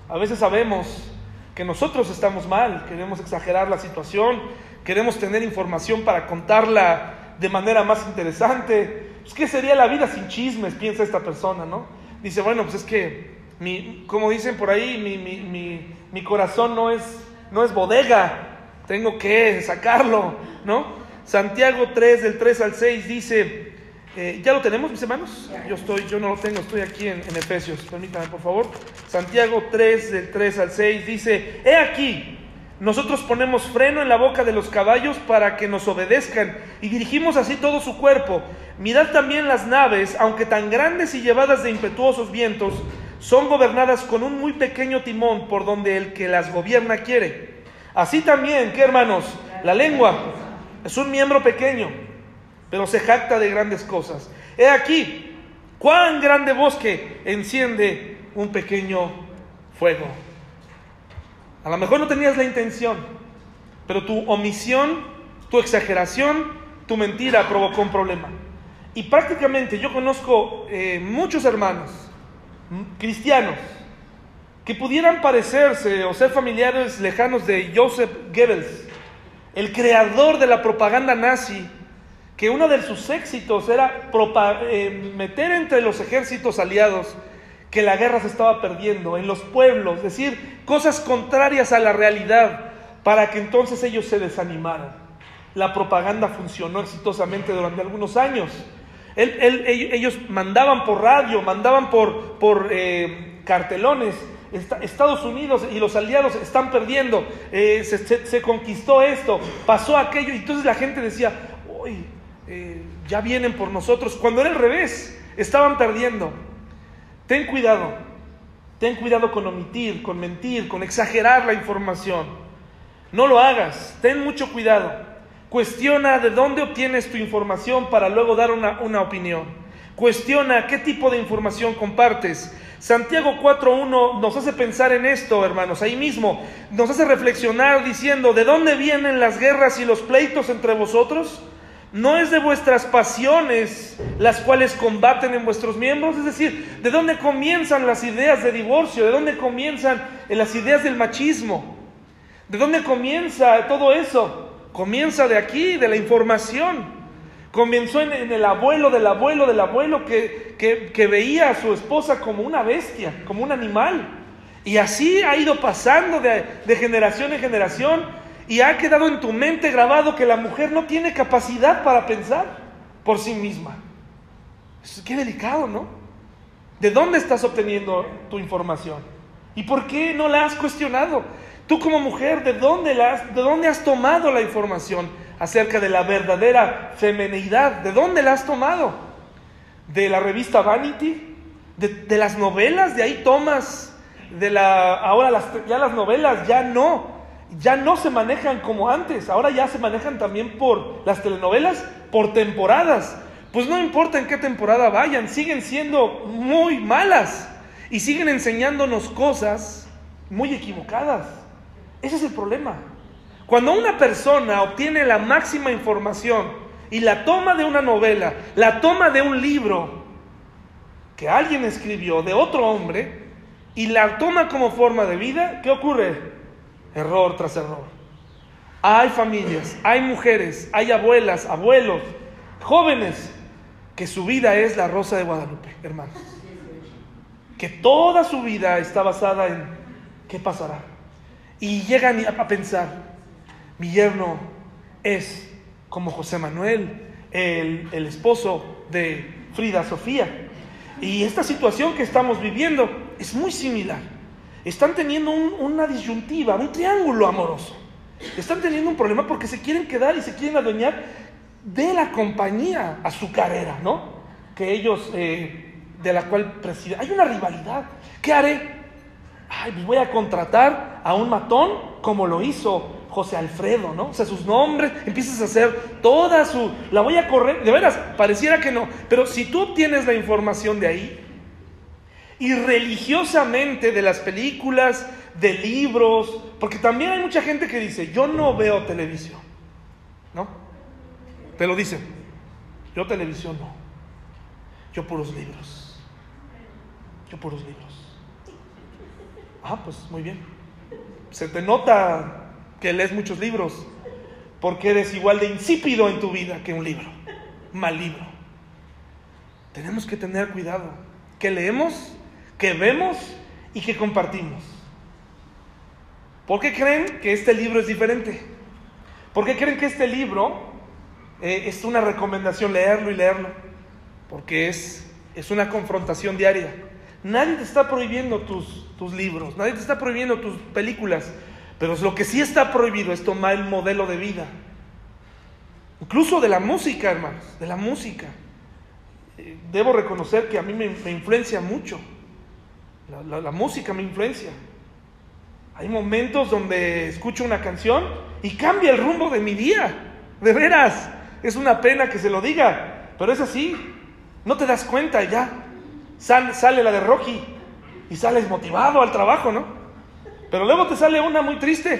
a veces sabemos que nosotros estamos mal, queremos exagerar la situación, queremos tener información para contarla de manera más interesante. Pues, ¿Qué sería la vida sin chismes? Piensa esta persona, ¿no? Dice, bueno, pues es que, mi, como dicen por ahí, mi, mi, mi corazón no es, no es bodega, tengo que sacarlo, ¿no? Santiago 3, del 3 al 6 dice, eh, ¿Ya lo tenemos, mis hermanos? Yo estoy, yo no lo tengo, estoy aquí en, en, Efesios. Permítanme, por favor. Santiago 3, del 3 al 6, dice, He aquí, nosotros ponemos freno en la boca de los caballos para que nos obedezcan y dirigimos así todo su cuerpo. Mirad también las naves, aunque tan grandes y llevadas de impetuosos vientos, son gobernadas con un muy pequeño timón por donde el que las gobierna quiere. Así también, ¿qué hermanos? La lengua es un miembro pequeño pero se jacta de grandes cosas. He aquí, cuán grande bosque enciende un pequeño fuego. A lo mejor no tenías la intención, pero tu omisión, tu exageración, tu mentira provocó un problema. Y prácticamente yo conozco eh, muchos hermanos cristianos que pudieran parecerse o ser familiares lejanos de Joseph Goebbels, el creador de la propaganda nazi que uno de sus éxitos era eh, meter entre los ejércitos aliados que la guerra se estaba perdiendo, en los pueblos, decir cosas contrarias a la realidad, para que entonces ellos se desanimaran. La propaganda funcionó exitosamente durante algunos años. Ellos mandaban por radio, mandaban por, eh, cartelones. Estados Unidos y los aliados están perdiendo, eh, se, conquistó esto, pasó aquello, y entonces la gente decía, uy, eh, ya vienen por nosotros, cuando era al revés, estaban perdiendo. Ten cuidado, ten cuidado con omitir, con mentir, con exagerar la información. No lo hagas, ten mucho cuidado. Cuestiona de dónde obtienes tu información para luego dar una, una opinión. Cuestiona qué tipo de información compartes. Santiago 4.1 nos hace pensar en esto, hermanos, ahí mismo. Nos hace reflexionar diciendo, ¿de dónde vienen las guerras y los pleitos entre vosotros? no es de vuestras pasiones las cuales combaten en vuestros miembros, es decir, de dónde comienzan las ideas de divorcio, de dónde comienzan las ideas del machismo, de dónde comienza todo eso, comienza de aquí, de la información. Comenzó en, el abuelo del abuelo del abuelo que, que veía a su esposa como una bestia, como un animal. Y así ha ido pasando de, de generación en generación y ha quedado en tu mente grabado que la mujer no tiene capacidad para pensar por sí misma. Qué delicado, ¿no? ¿De dónde estás obteniendo tu información? ¿Y por qué no la has cuestionado? Tú como mujer, ¿de dónde, la has, ¿de dónde has tomado la información acerca de la verdadera femenidad? ¿De dónde la has tomado? ¿De la revista Vanity? ¿De, de las novelas? ¿De ahí tomas? De la, ahora las, ya las novelas ya no ya no se manejan como antes, ahora ya se manejan también por las telenovelas, por temporadas. Pues no importa en qué temporada vayan, siguen siendo muy malas y siguen enseñándonos cosas muy equivocadas. Ese es el problema. Cuando una persona obtiene la máxima información y la toma de una novela, la toma de un libro que alguien escribió de otro hombre y la toma como forma de vida, ¿qué ocurre? error tras error. Hay familias, hay mujeres, hay abuelas, abuelos, jóvenes, que su vida es la rosa de Guadalupe, hermanos. Que toda su vida está basada en qué pasará. Y llegan a pensar, mi yerno es como José Manuel, el, esposo de Frida Sofía. Y esta situación que estamos viviendo es muy similar. Están teniendo una disyuntiva, un triángulo amoroso. Están teniendo un problema porque se quieren quedar y se quieren adueñar de la compañía azucarera, ¿no? Que ellos, eh, de la cual presiden. Hay una rivalidad. ¿Qué haré? Ay, pues voy a contratar a un matón como lo hizo José Alfredo, ¿no? O sea, sus nombres, empiezas a hacer toda su... La voy a correr, de veras, pareciera que no, pero si tú obtienes la información de ahí, y religiosamente de las películas, de libros, porque también hay mucha gente que dice, yo no veo televisión, ¿no? Te lo dicen, yo televisión no, yo puros libros, yo puros libros. Ah, pues muy bien. Se te nota que lees muchos libros, porque eres igual de insípido en tu vida que un libro, mal libro. Tenemos que tener cuidado, que leemos, que vemos y que compartimos. ¿Por qué creen que este libro es diferente? ¿Por qué creen que este libro eh, es una recomendación leerlo y leerlo? Porque es, es una confrontación diaria. Nadie te está prohibiendo tus, tus libros, nadie te está prohibiendo tus películas, pero lo que sí está prohibido es tomar el modelo de vida. Incluso de la música, hermanos, de la música. Eh, debo reconocer que a mí me, influencia mucho. La, música me influencia. Hay momentos donde escucho una canción y cambia el rumbo de mi día. De veras. Es una pena que se lo diga, pero es así. No te das cuenta ya. Sale la de Rocky y sales motivado al trabajo, ¿no? Pero luego te sale una muy triste.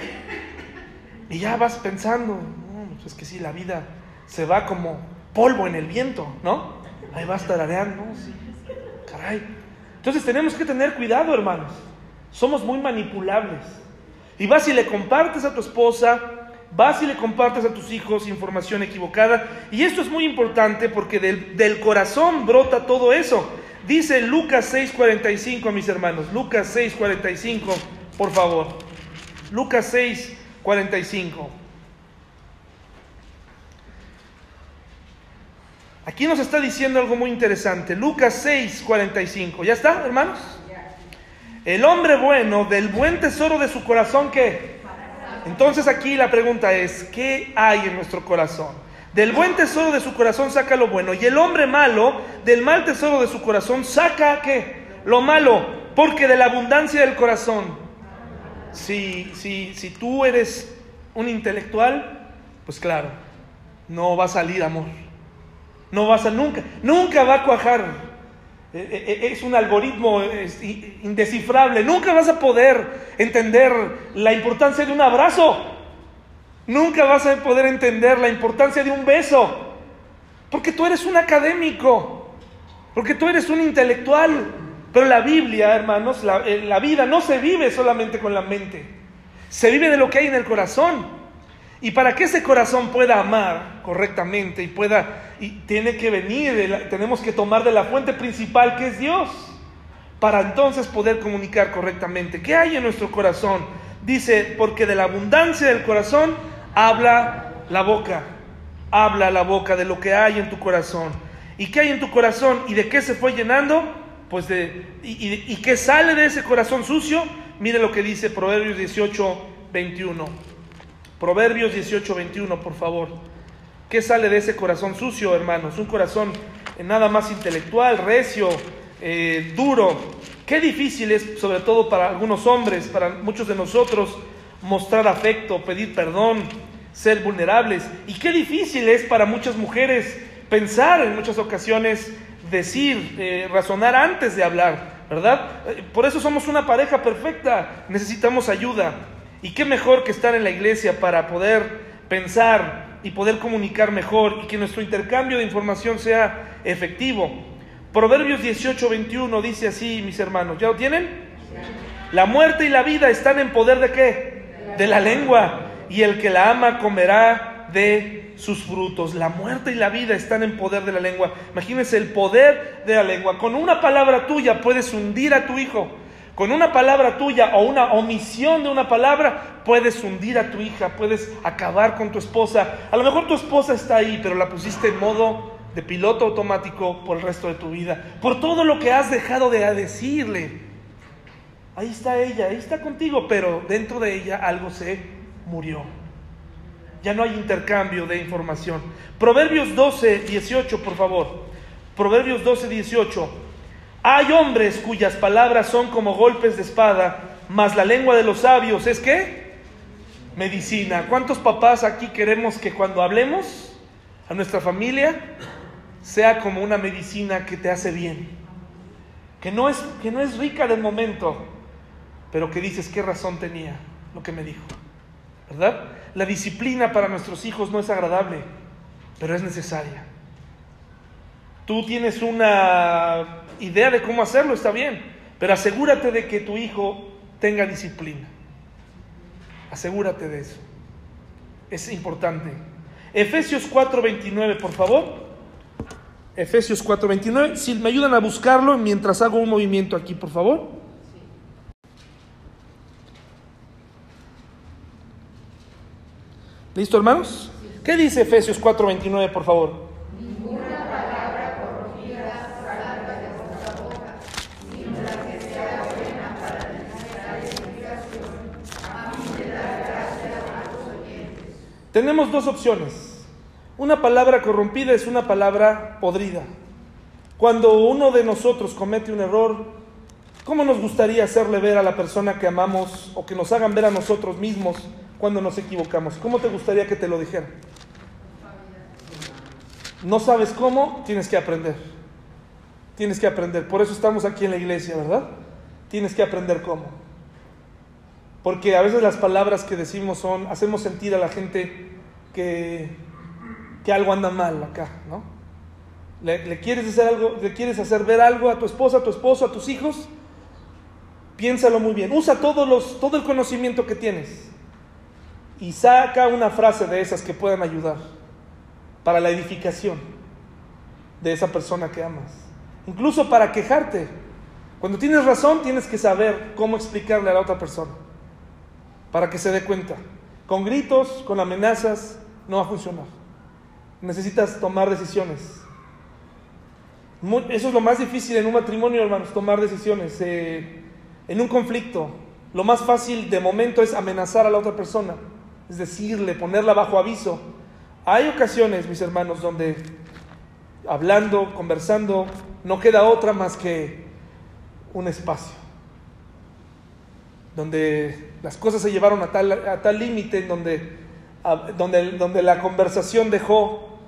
Y ya vas pensando, pues es que sí, la vida se va como polvo en el viento, ¿no? Ahí vas tarareando, sí. Caray. Entonces tenemos que tener cuidado, hermanos. Somos muy manipulables. Y vas y le compartes a tu esposa, vas y le compartes a tus hijos información equivocada. Y esto es muy importante porque del, del corazón brota todo eso. Dice Lucas 6:45, mis hermanos. Lucas 6:45 por favor. Lucas 6, 45. Aquí nos está diciendo algo muy interesante. Lucas 6, 45. ¿Ya está, hermanos? El hombre bueno, del buen tesoro de su corazón, ¿qué? Entonces aquí la pregunta es, ¿qué hay en nuestro corazón? Del buen tesoro de su corazón saca lo bueno. Y el hombre malo, del mal tesoro de su corazón, saca qué? Lo malo. Porque de la abundancia del corazón si, si, si tú eres un intelectual, pues claro, no va a salir amor. No vas a nunca, nunca va a cuajar. E, e, e, es un algoritmo indescifrable. Nunca vas a poder entender la importancia de un abrazo. Nunca vas a poder entender la importancia de un beso. Porque tú eres un académico. Porque tú eres un intelectual. Pero la Biblia, hermanos, eh, la, vida no se vive solamente con la mente, se vive de lo que hay en el corazón. Y para que ese corazón pueda amar correctamente y pueda, y tiene que venir, tenemos que tomar de la fuente principal que es Dios, para entonces poder comunicar correctamente. ¿Qué hay en nuestro corazón? Dice, porque de la abundancia del corazón habla la boca, habla la boca de lo que hay en tu corazón. ¿Y qué hay en tu corazón y de qué se fue llenando? pues de, y, qué sale de ese corazón sucio, mire lo que dice Proverbios 18, 21. Proverbios 18, 21, por favor. ¿Qué sale de ese corazón sucio, hermanos? Un corazón nada más intelectual, recio, eh, duro. Qué difícil es, sobre todo para algunos hombres, para muchos de nosotros, mostrar afecto, pedir perdón, ser vulnerables. Y qué difícil es para muchas mujeres pensar en muchas ocasiones decir, eh, razonar antes de hablar, ¿verdad? Eh, por eso somos una pareja perfecta, necesitamos ayuda. Y qué mejor que estar en la iglesia para poder pensar y poder comunicar mejor y que nuestro intercambio de información sea efectivo. Proverbios 18, 21 dice así, mis hermanos, ¿ya lo tienen? La muerte y la vida están en poder de qué? De la lengua. Y el que la ama comerá de sus frutos. La muerte y la vida están en poder de la lengua. Imagínense el poder de la lengua. Con una palabra tuya puedes hundir a tu hijo. Con una palabra tuya o una omisión de una palabra, puedes hundir a tu hija, puedes acabar con tu esposa. A lo mejor tu esposa está ahí, pero la pusiste en modo de piloto automático por el resto de tu vida. Por todo lo que has dejado de decirle. Ahí está ella, ahí está contigo, pero dentro de ella algo se murió. Ya no hay intercambio de información. Proverbios 12, 18, por favor. Proverbios 12, 18. Hay hombres cuyas palabras son como golpes de espada, mas la lengua de los sabios es qué? Medicina. ¿Cuántos papás aquí queremos que cuando hablemos a nuestra familia sea como una medicina que te hace bien? Que no es, que no es rica del momento, pero que dices qué razón tenía lo que me dijo. ¿Verdad? La disciplina para nuestros hijos no es agradable, pero es necesaria. Tú tienes una idea de cómo hacerlo, está bien, pero asegúrate de que tu hijo tenga disciplina. Asegúrate de eso. Es importante. Efesios 4:29, por favor. Efesios 4:29. Si me ayudan a buscarlo mientras hago un movimiento aquí, por favor. ¿Listo, hermanos? ¿Qué dice Efesios 4:29, por favor? Tenemos dos opciones. Una palabra corrompida es una palabra podrida. Cuando uno de nosotros comete un error, ¿cómo nos gustaría hacerle ver a la persona que amamos o que nos hagan ver a nosotros mismos cuando nos equivocamos? ¿Cómo te gustaría que te lo dijeran? No sabes cómo, tienes que aprender. Tienes que aprender. Por eso estamos aquí en la iglesia, ¿verdad? Tienes que aprender cómo. Porque a veces las palabras que decimos son, hacemos sentir a la gente que, que algo anda mal acá, ¿no? Le, le, quieres hacer algo, le quieres hacer ver algo a tu esposa, a tu esposo, a tus hijos, piénsalo muy bien. Usa todos los, todo el conocimiento que tienes y saca una frase de esas que puedan ayudar para la edificación de esa persona que amas. Incluso para quejarte. Cuando tienes razón, tienes que saber cómo explicarle a la otra persona para que se dé cuenta. Con gritos, con amenazas, no va a funcionar. Necesitas tomar decisiones. Eso es lo más difícil en un matrimonio, hermanos, tomar decisiones. Eh, en un conflicto, lo más fácil de momento es amenazar a la otra persona es decirle, ponerla bajo aviso. Hay ocasiones, mis hermanos, donde hablando, conversando, no queda otra más que un espacio, donde las cosas se llevaron a tal, a tal límite, donde, donde, donde la conversación dejó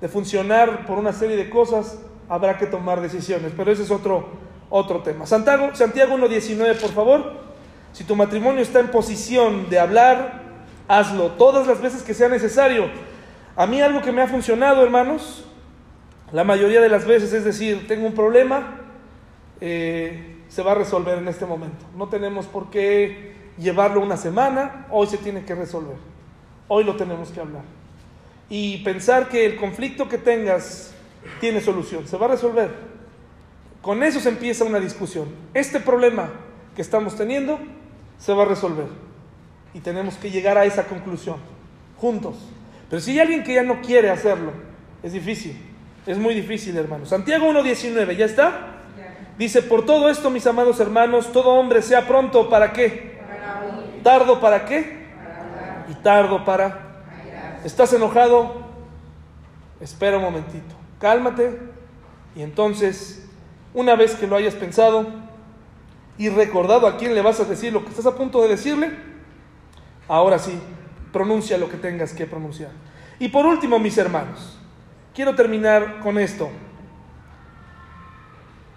de funcionar por una serie de cosas, habrá que tomar decisiones, pero ese es otro, otro tema. Santiago, Santiago 1.19, por favor. Si tu matrimonio está en posición de hablar, hazlo todas las veces que sea necesario. A mí algo que me ha funcionado, hermanos, la mayoría de las veces es decir, tengo un problema, eh, se va a resolver en este momento. No tenemos por qué llevarlo una semana, hoy se tiene que resolver. Hoy lo tenemos que hablar. Y pensar que el conflicto que tengas tiene solución, se va a resolver. Con eso se empieza una discusión. Este problema que estamos teniendo se va a resolver y tenemos que llegar a esa conclusión, juntos. Pero si hay alguien que ya no quiere hacerlo, es difícil, es muy difícil, hermanos. Santiago 1.19, ¿ya está? Dice, por todo esto, mis amados hermanos, todo hombre sea pronto para qué? Tardo para qué? y tardo para... ¿Estás enojado? Espera un momentito, cálmate y entonces, una vez que lo hayas pensado y recordado a quién le vas a decir lo que estás a punto de decirle, Ahora sí, pronuncia lo que tengas que pronunciar. Y por último, mis hermanos, quiero terminar con esto.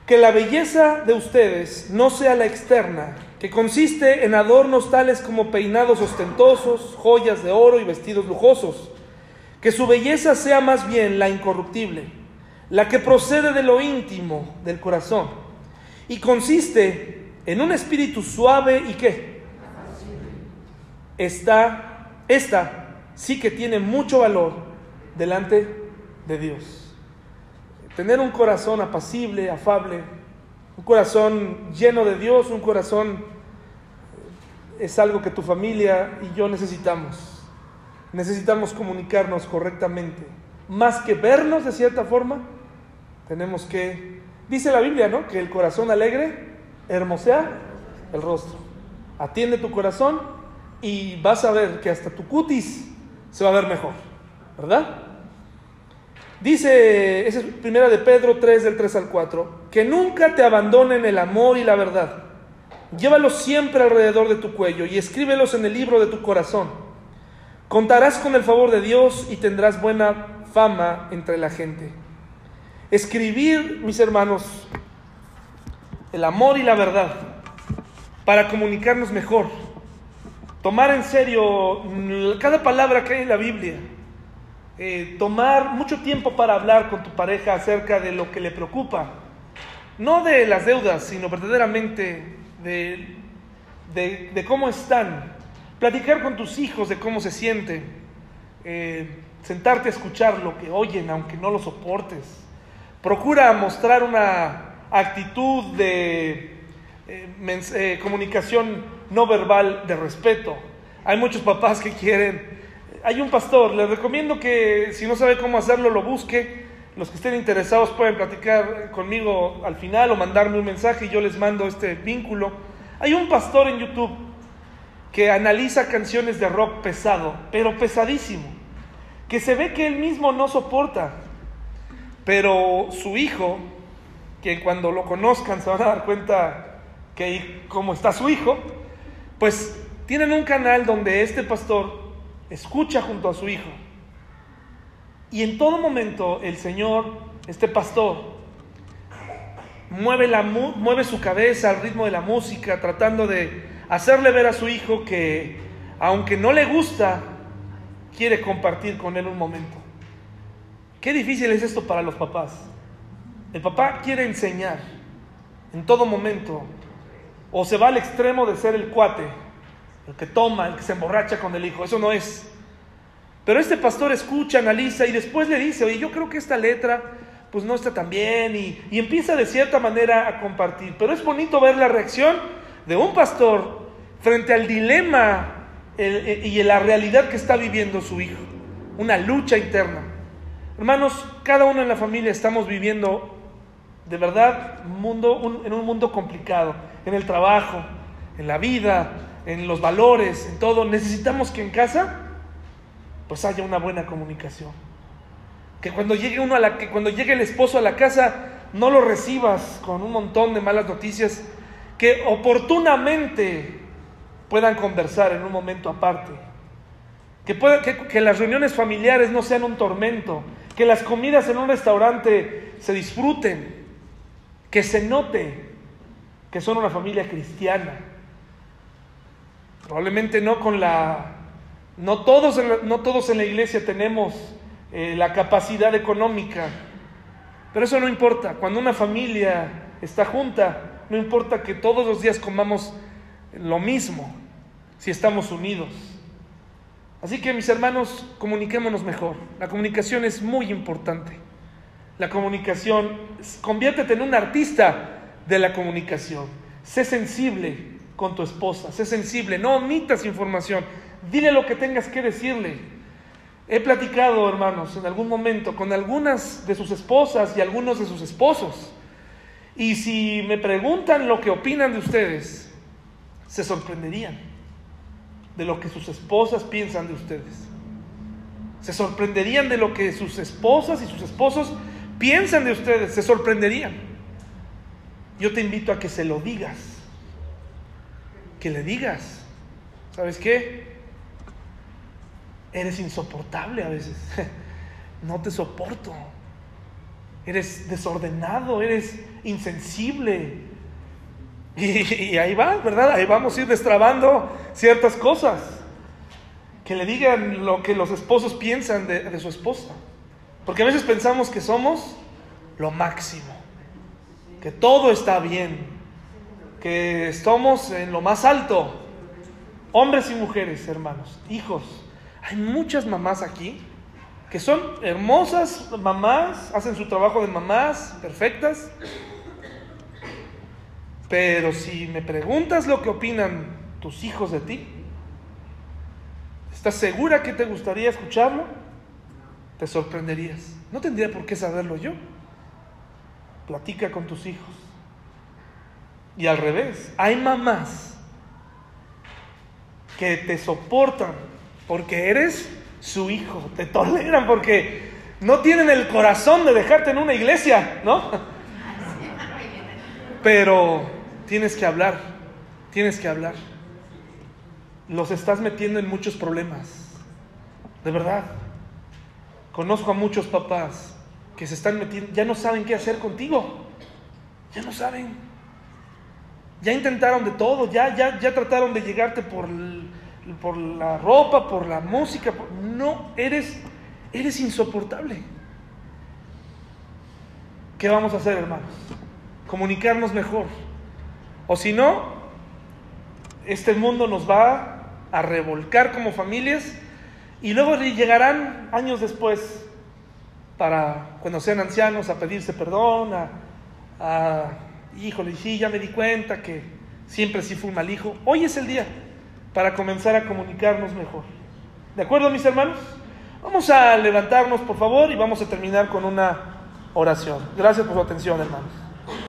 Que la belleza de ustedes no sea la externa, que consiste en adornos tales como peinados ostentosos, joyas de oro y vestidos lujosos. Que su belleza sea más bien la incorruptible, la que procede de lo íntimo del corazón y consiste en un espíritu suave y qué? Esta, esta sí que tiene mucho valor delante de Dios. Tener un corazón apacible, afable, Un corazón lleno de Dios, un corazón es algo que tu familia y yo necesitamos. Necesitamos comunicarnos correctamente. Más que vernos de cierta forma, tenemos que, dice la Biblia, ¿no? Que el corazón alegre hermosea el rostro. Atiende tu corazón y vas a ver que hasta tu cutis se va a ver mejor, ¿verdad? Dice, esa es primera de Pedro 3 del 3 al 4, que nunca te abandonen el amor y la verdad. Llévalos siempre alrededor de tu cuello y escríbelos en el libro de tu corazón. Contarás con el favor de Dios y tendrás buena fama entre la gente. Escribir, mis hermanos, el amor y la verdad para comunicarnos mejor. Tomar en serio cada palabra que hay en la Biblia. Eh, tomar mucho tiempo para hablar con tu pareja acerca de lo que le preocupa. No de las deudas, sino verdaderamente de, cómo están. Platicar con tus hijos de cómo se sienten. Eh, sentarte a escuchar lo que oyen, aunque no lo soportes. Procura mostrar una actitud de eh, comunicación no verbal de respeto. Hay muchos papás que quieren... Hay un pastor, les recomiendo que si no sabe cómo hacerlo, lo busque. Los que estén interesados pueden platicar conmigo al final o mandarme un mensaje y yo les mando este vínculo. Hay un pastor en YouTube que analiza canciones de rock pesado, pero pesadísimo, que se ve que él mismo no soporta, pero su hijo, que cuando lo conozcan se van a dar cuenta que cómo está su hijo, pues tienen un canal donde este pastor escucha junto a su hijo. Y en todo momento el Señor, este pastor, mueve, la, mueve su cabeza al ritmo de la música, tratando de hacerle ver a su hijo que, aunque no le gusta, quiere compartir con él un momento. Qué difícil es esto para los papás. El papá quiere enseñar en todo momento o se va al extremo de ser el cuate, el que toma, el que se emborracha con el hijo. Eso no es. Pero este pastor escucha, analiza y después le dice, oye, yo creo que esta letra pues no está tan bien y, y empieza de cierta manera a compartir. Pero es bonito ver la reacción de un pastor frente al dilema y la realidad que está viviendo su hijo. Una lucha interna. Hermanos, cada uno en la familia estamos viviendo de verdad mundo, en un mundo complicado en el trabajo, en la vida, en los valores, en todo, necesitamos que en casa pues haya una buena comunicación. Que cuando llegue uno a la que cuando llegue el esposo a la casa no lo recibas con un montón de malas noticias, que oportunamente puedan conversar en un momento aparte. Que, que las reuniones familiares no sean un tormento, que las comidas en un restaurante se disfruten, que se note que son una familia cristiana. Probablemente no con la... No todos en la, no todos en la iglesia tenemos eh, la capacidad económica, pero eso no importa. Cuando una familia está junta, no importa que todos los días comamos lo mismo, si estamos unidos. Así que mis hermanos, comuniquémonos mejor. La comunicación es muy importante. La comunicación, conviértete en un artista de la comunicación. Sé sensible con tu esposa, sé sensible, no omitas información, dile lo que tengas que decirle. He platicado, hermanos, en algún momento con algunas de sus esposas y algunos de sus esposos. Y si me preguntan lo que opinan de ustedes, se sorprenderían de lo que sus esposas piensan de ustedes. Se sorprenderían de lo que sus esposas y sus esposos piensan de ustedes. Se sorprenderían. Yo te invito a que se lo digas. Que le digas. ¿Sabes qué? Eres insoportable a veces. No te soporto. Eres desordenado, eres insensible. Y, ahí va, ¿verdad? Ahí vamos a ir destrabando ciertas cosas. Que le digan lo que los esposos piensan de, de su esposa. Porque a veces pensamos que somos lo máximo que todo está bien, que estamos en lo más alto, hombres y mujeres, hermanos, hijos. Hay muchas mamás aquí que son hermosas mamás, hacen su trabajo de mamás perfectas, Pero si me preguntas lo que opinan tus hijos de ti, ¿estás segura que te gustaría escucharlo? Te sorprenderías. No tendría por qué saberlo yo. Platica con tus hijos. Y al revés, hay mamás que te soportan porque eres su hijo, te toleran porque no tienen el corazón de dejarte en una iglesia, ¿no? Pero tienes que hablar, tienes que hablar. Los estás metiendo en muchos problemas, de verdad. Conozco a muchos papás que se están metiendo, ya no saben qué hacer contigo, ya no saben. Ya intentaron de todo, ya, ya, ya trataron de llegarte por, por la ropa, por la música. No, eres, eres insoportable. ¿Qué vamos a hacer, hermanos? Comunicarnos mejor. O si no, este mundo nos va a revolcar como familias y luego llegarán años después para cuando sean ancianos a pedirse perdón, a, a híjole, sí, ya me di cuenta que siempre sí fui un mal hijo. Hoy es el día para comenzar a comunicarnos mejor. ¿De acuerdo, mis hermanos? Vamos a levantarnos, por favor, y vamos a terminar con una oración. Gracias por su atención, hermanos.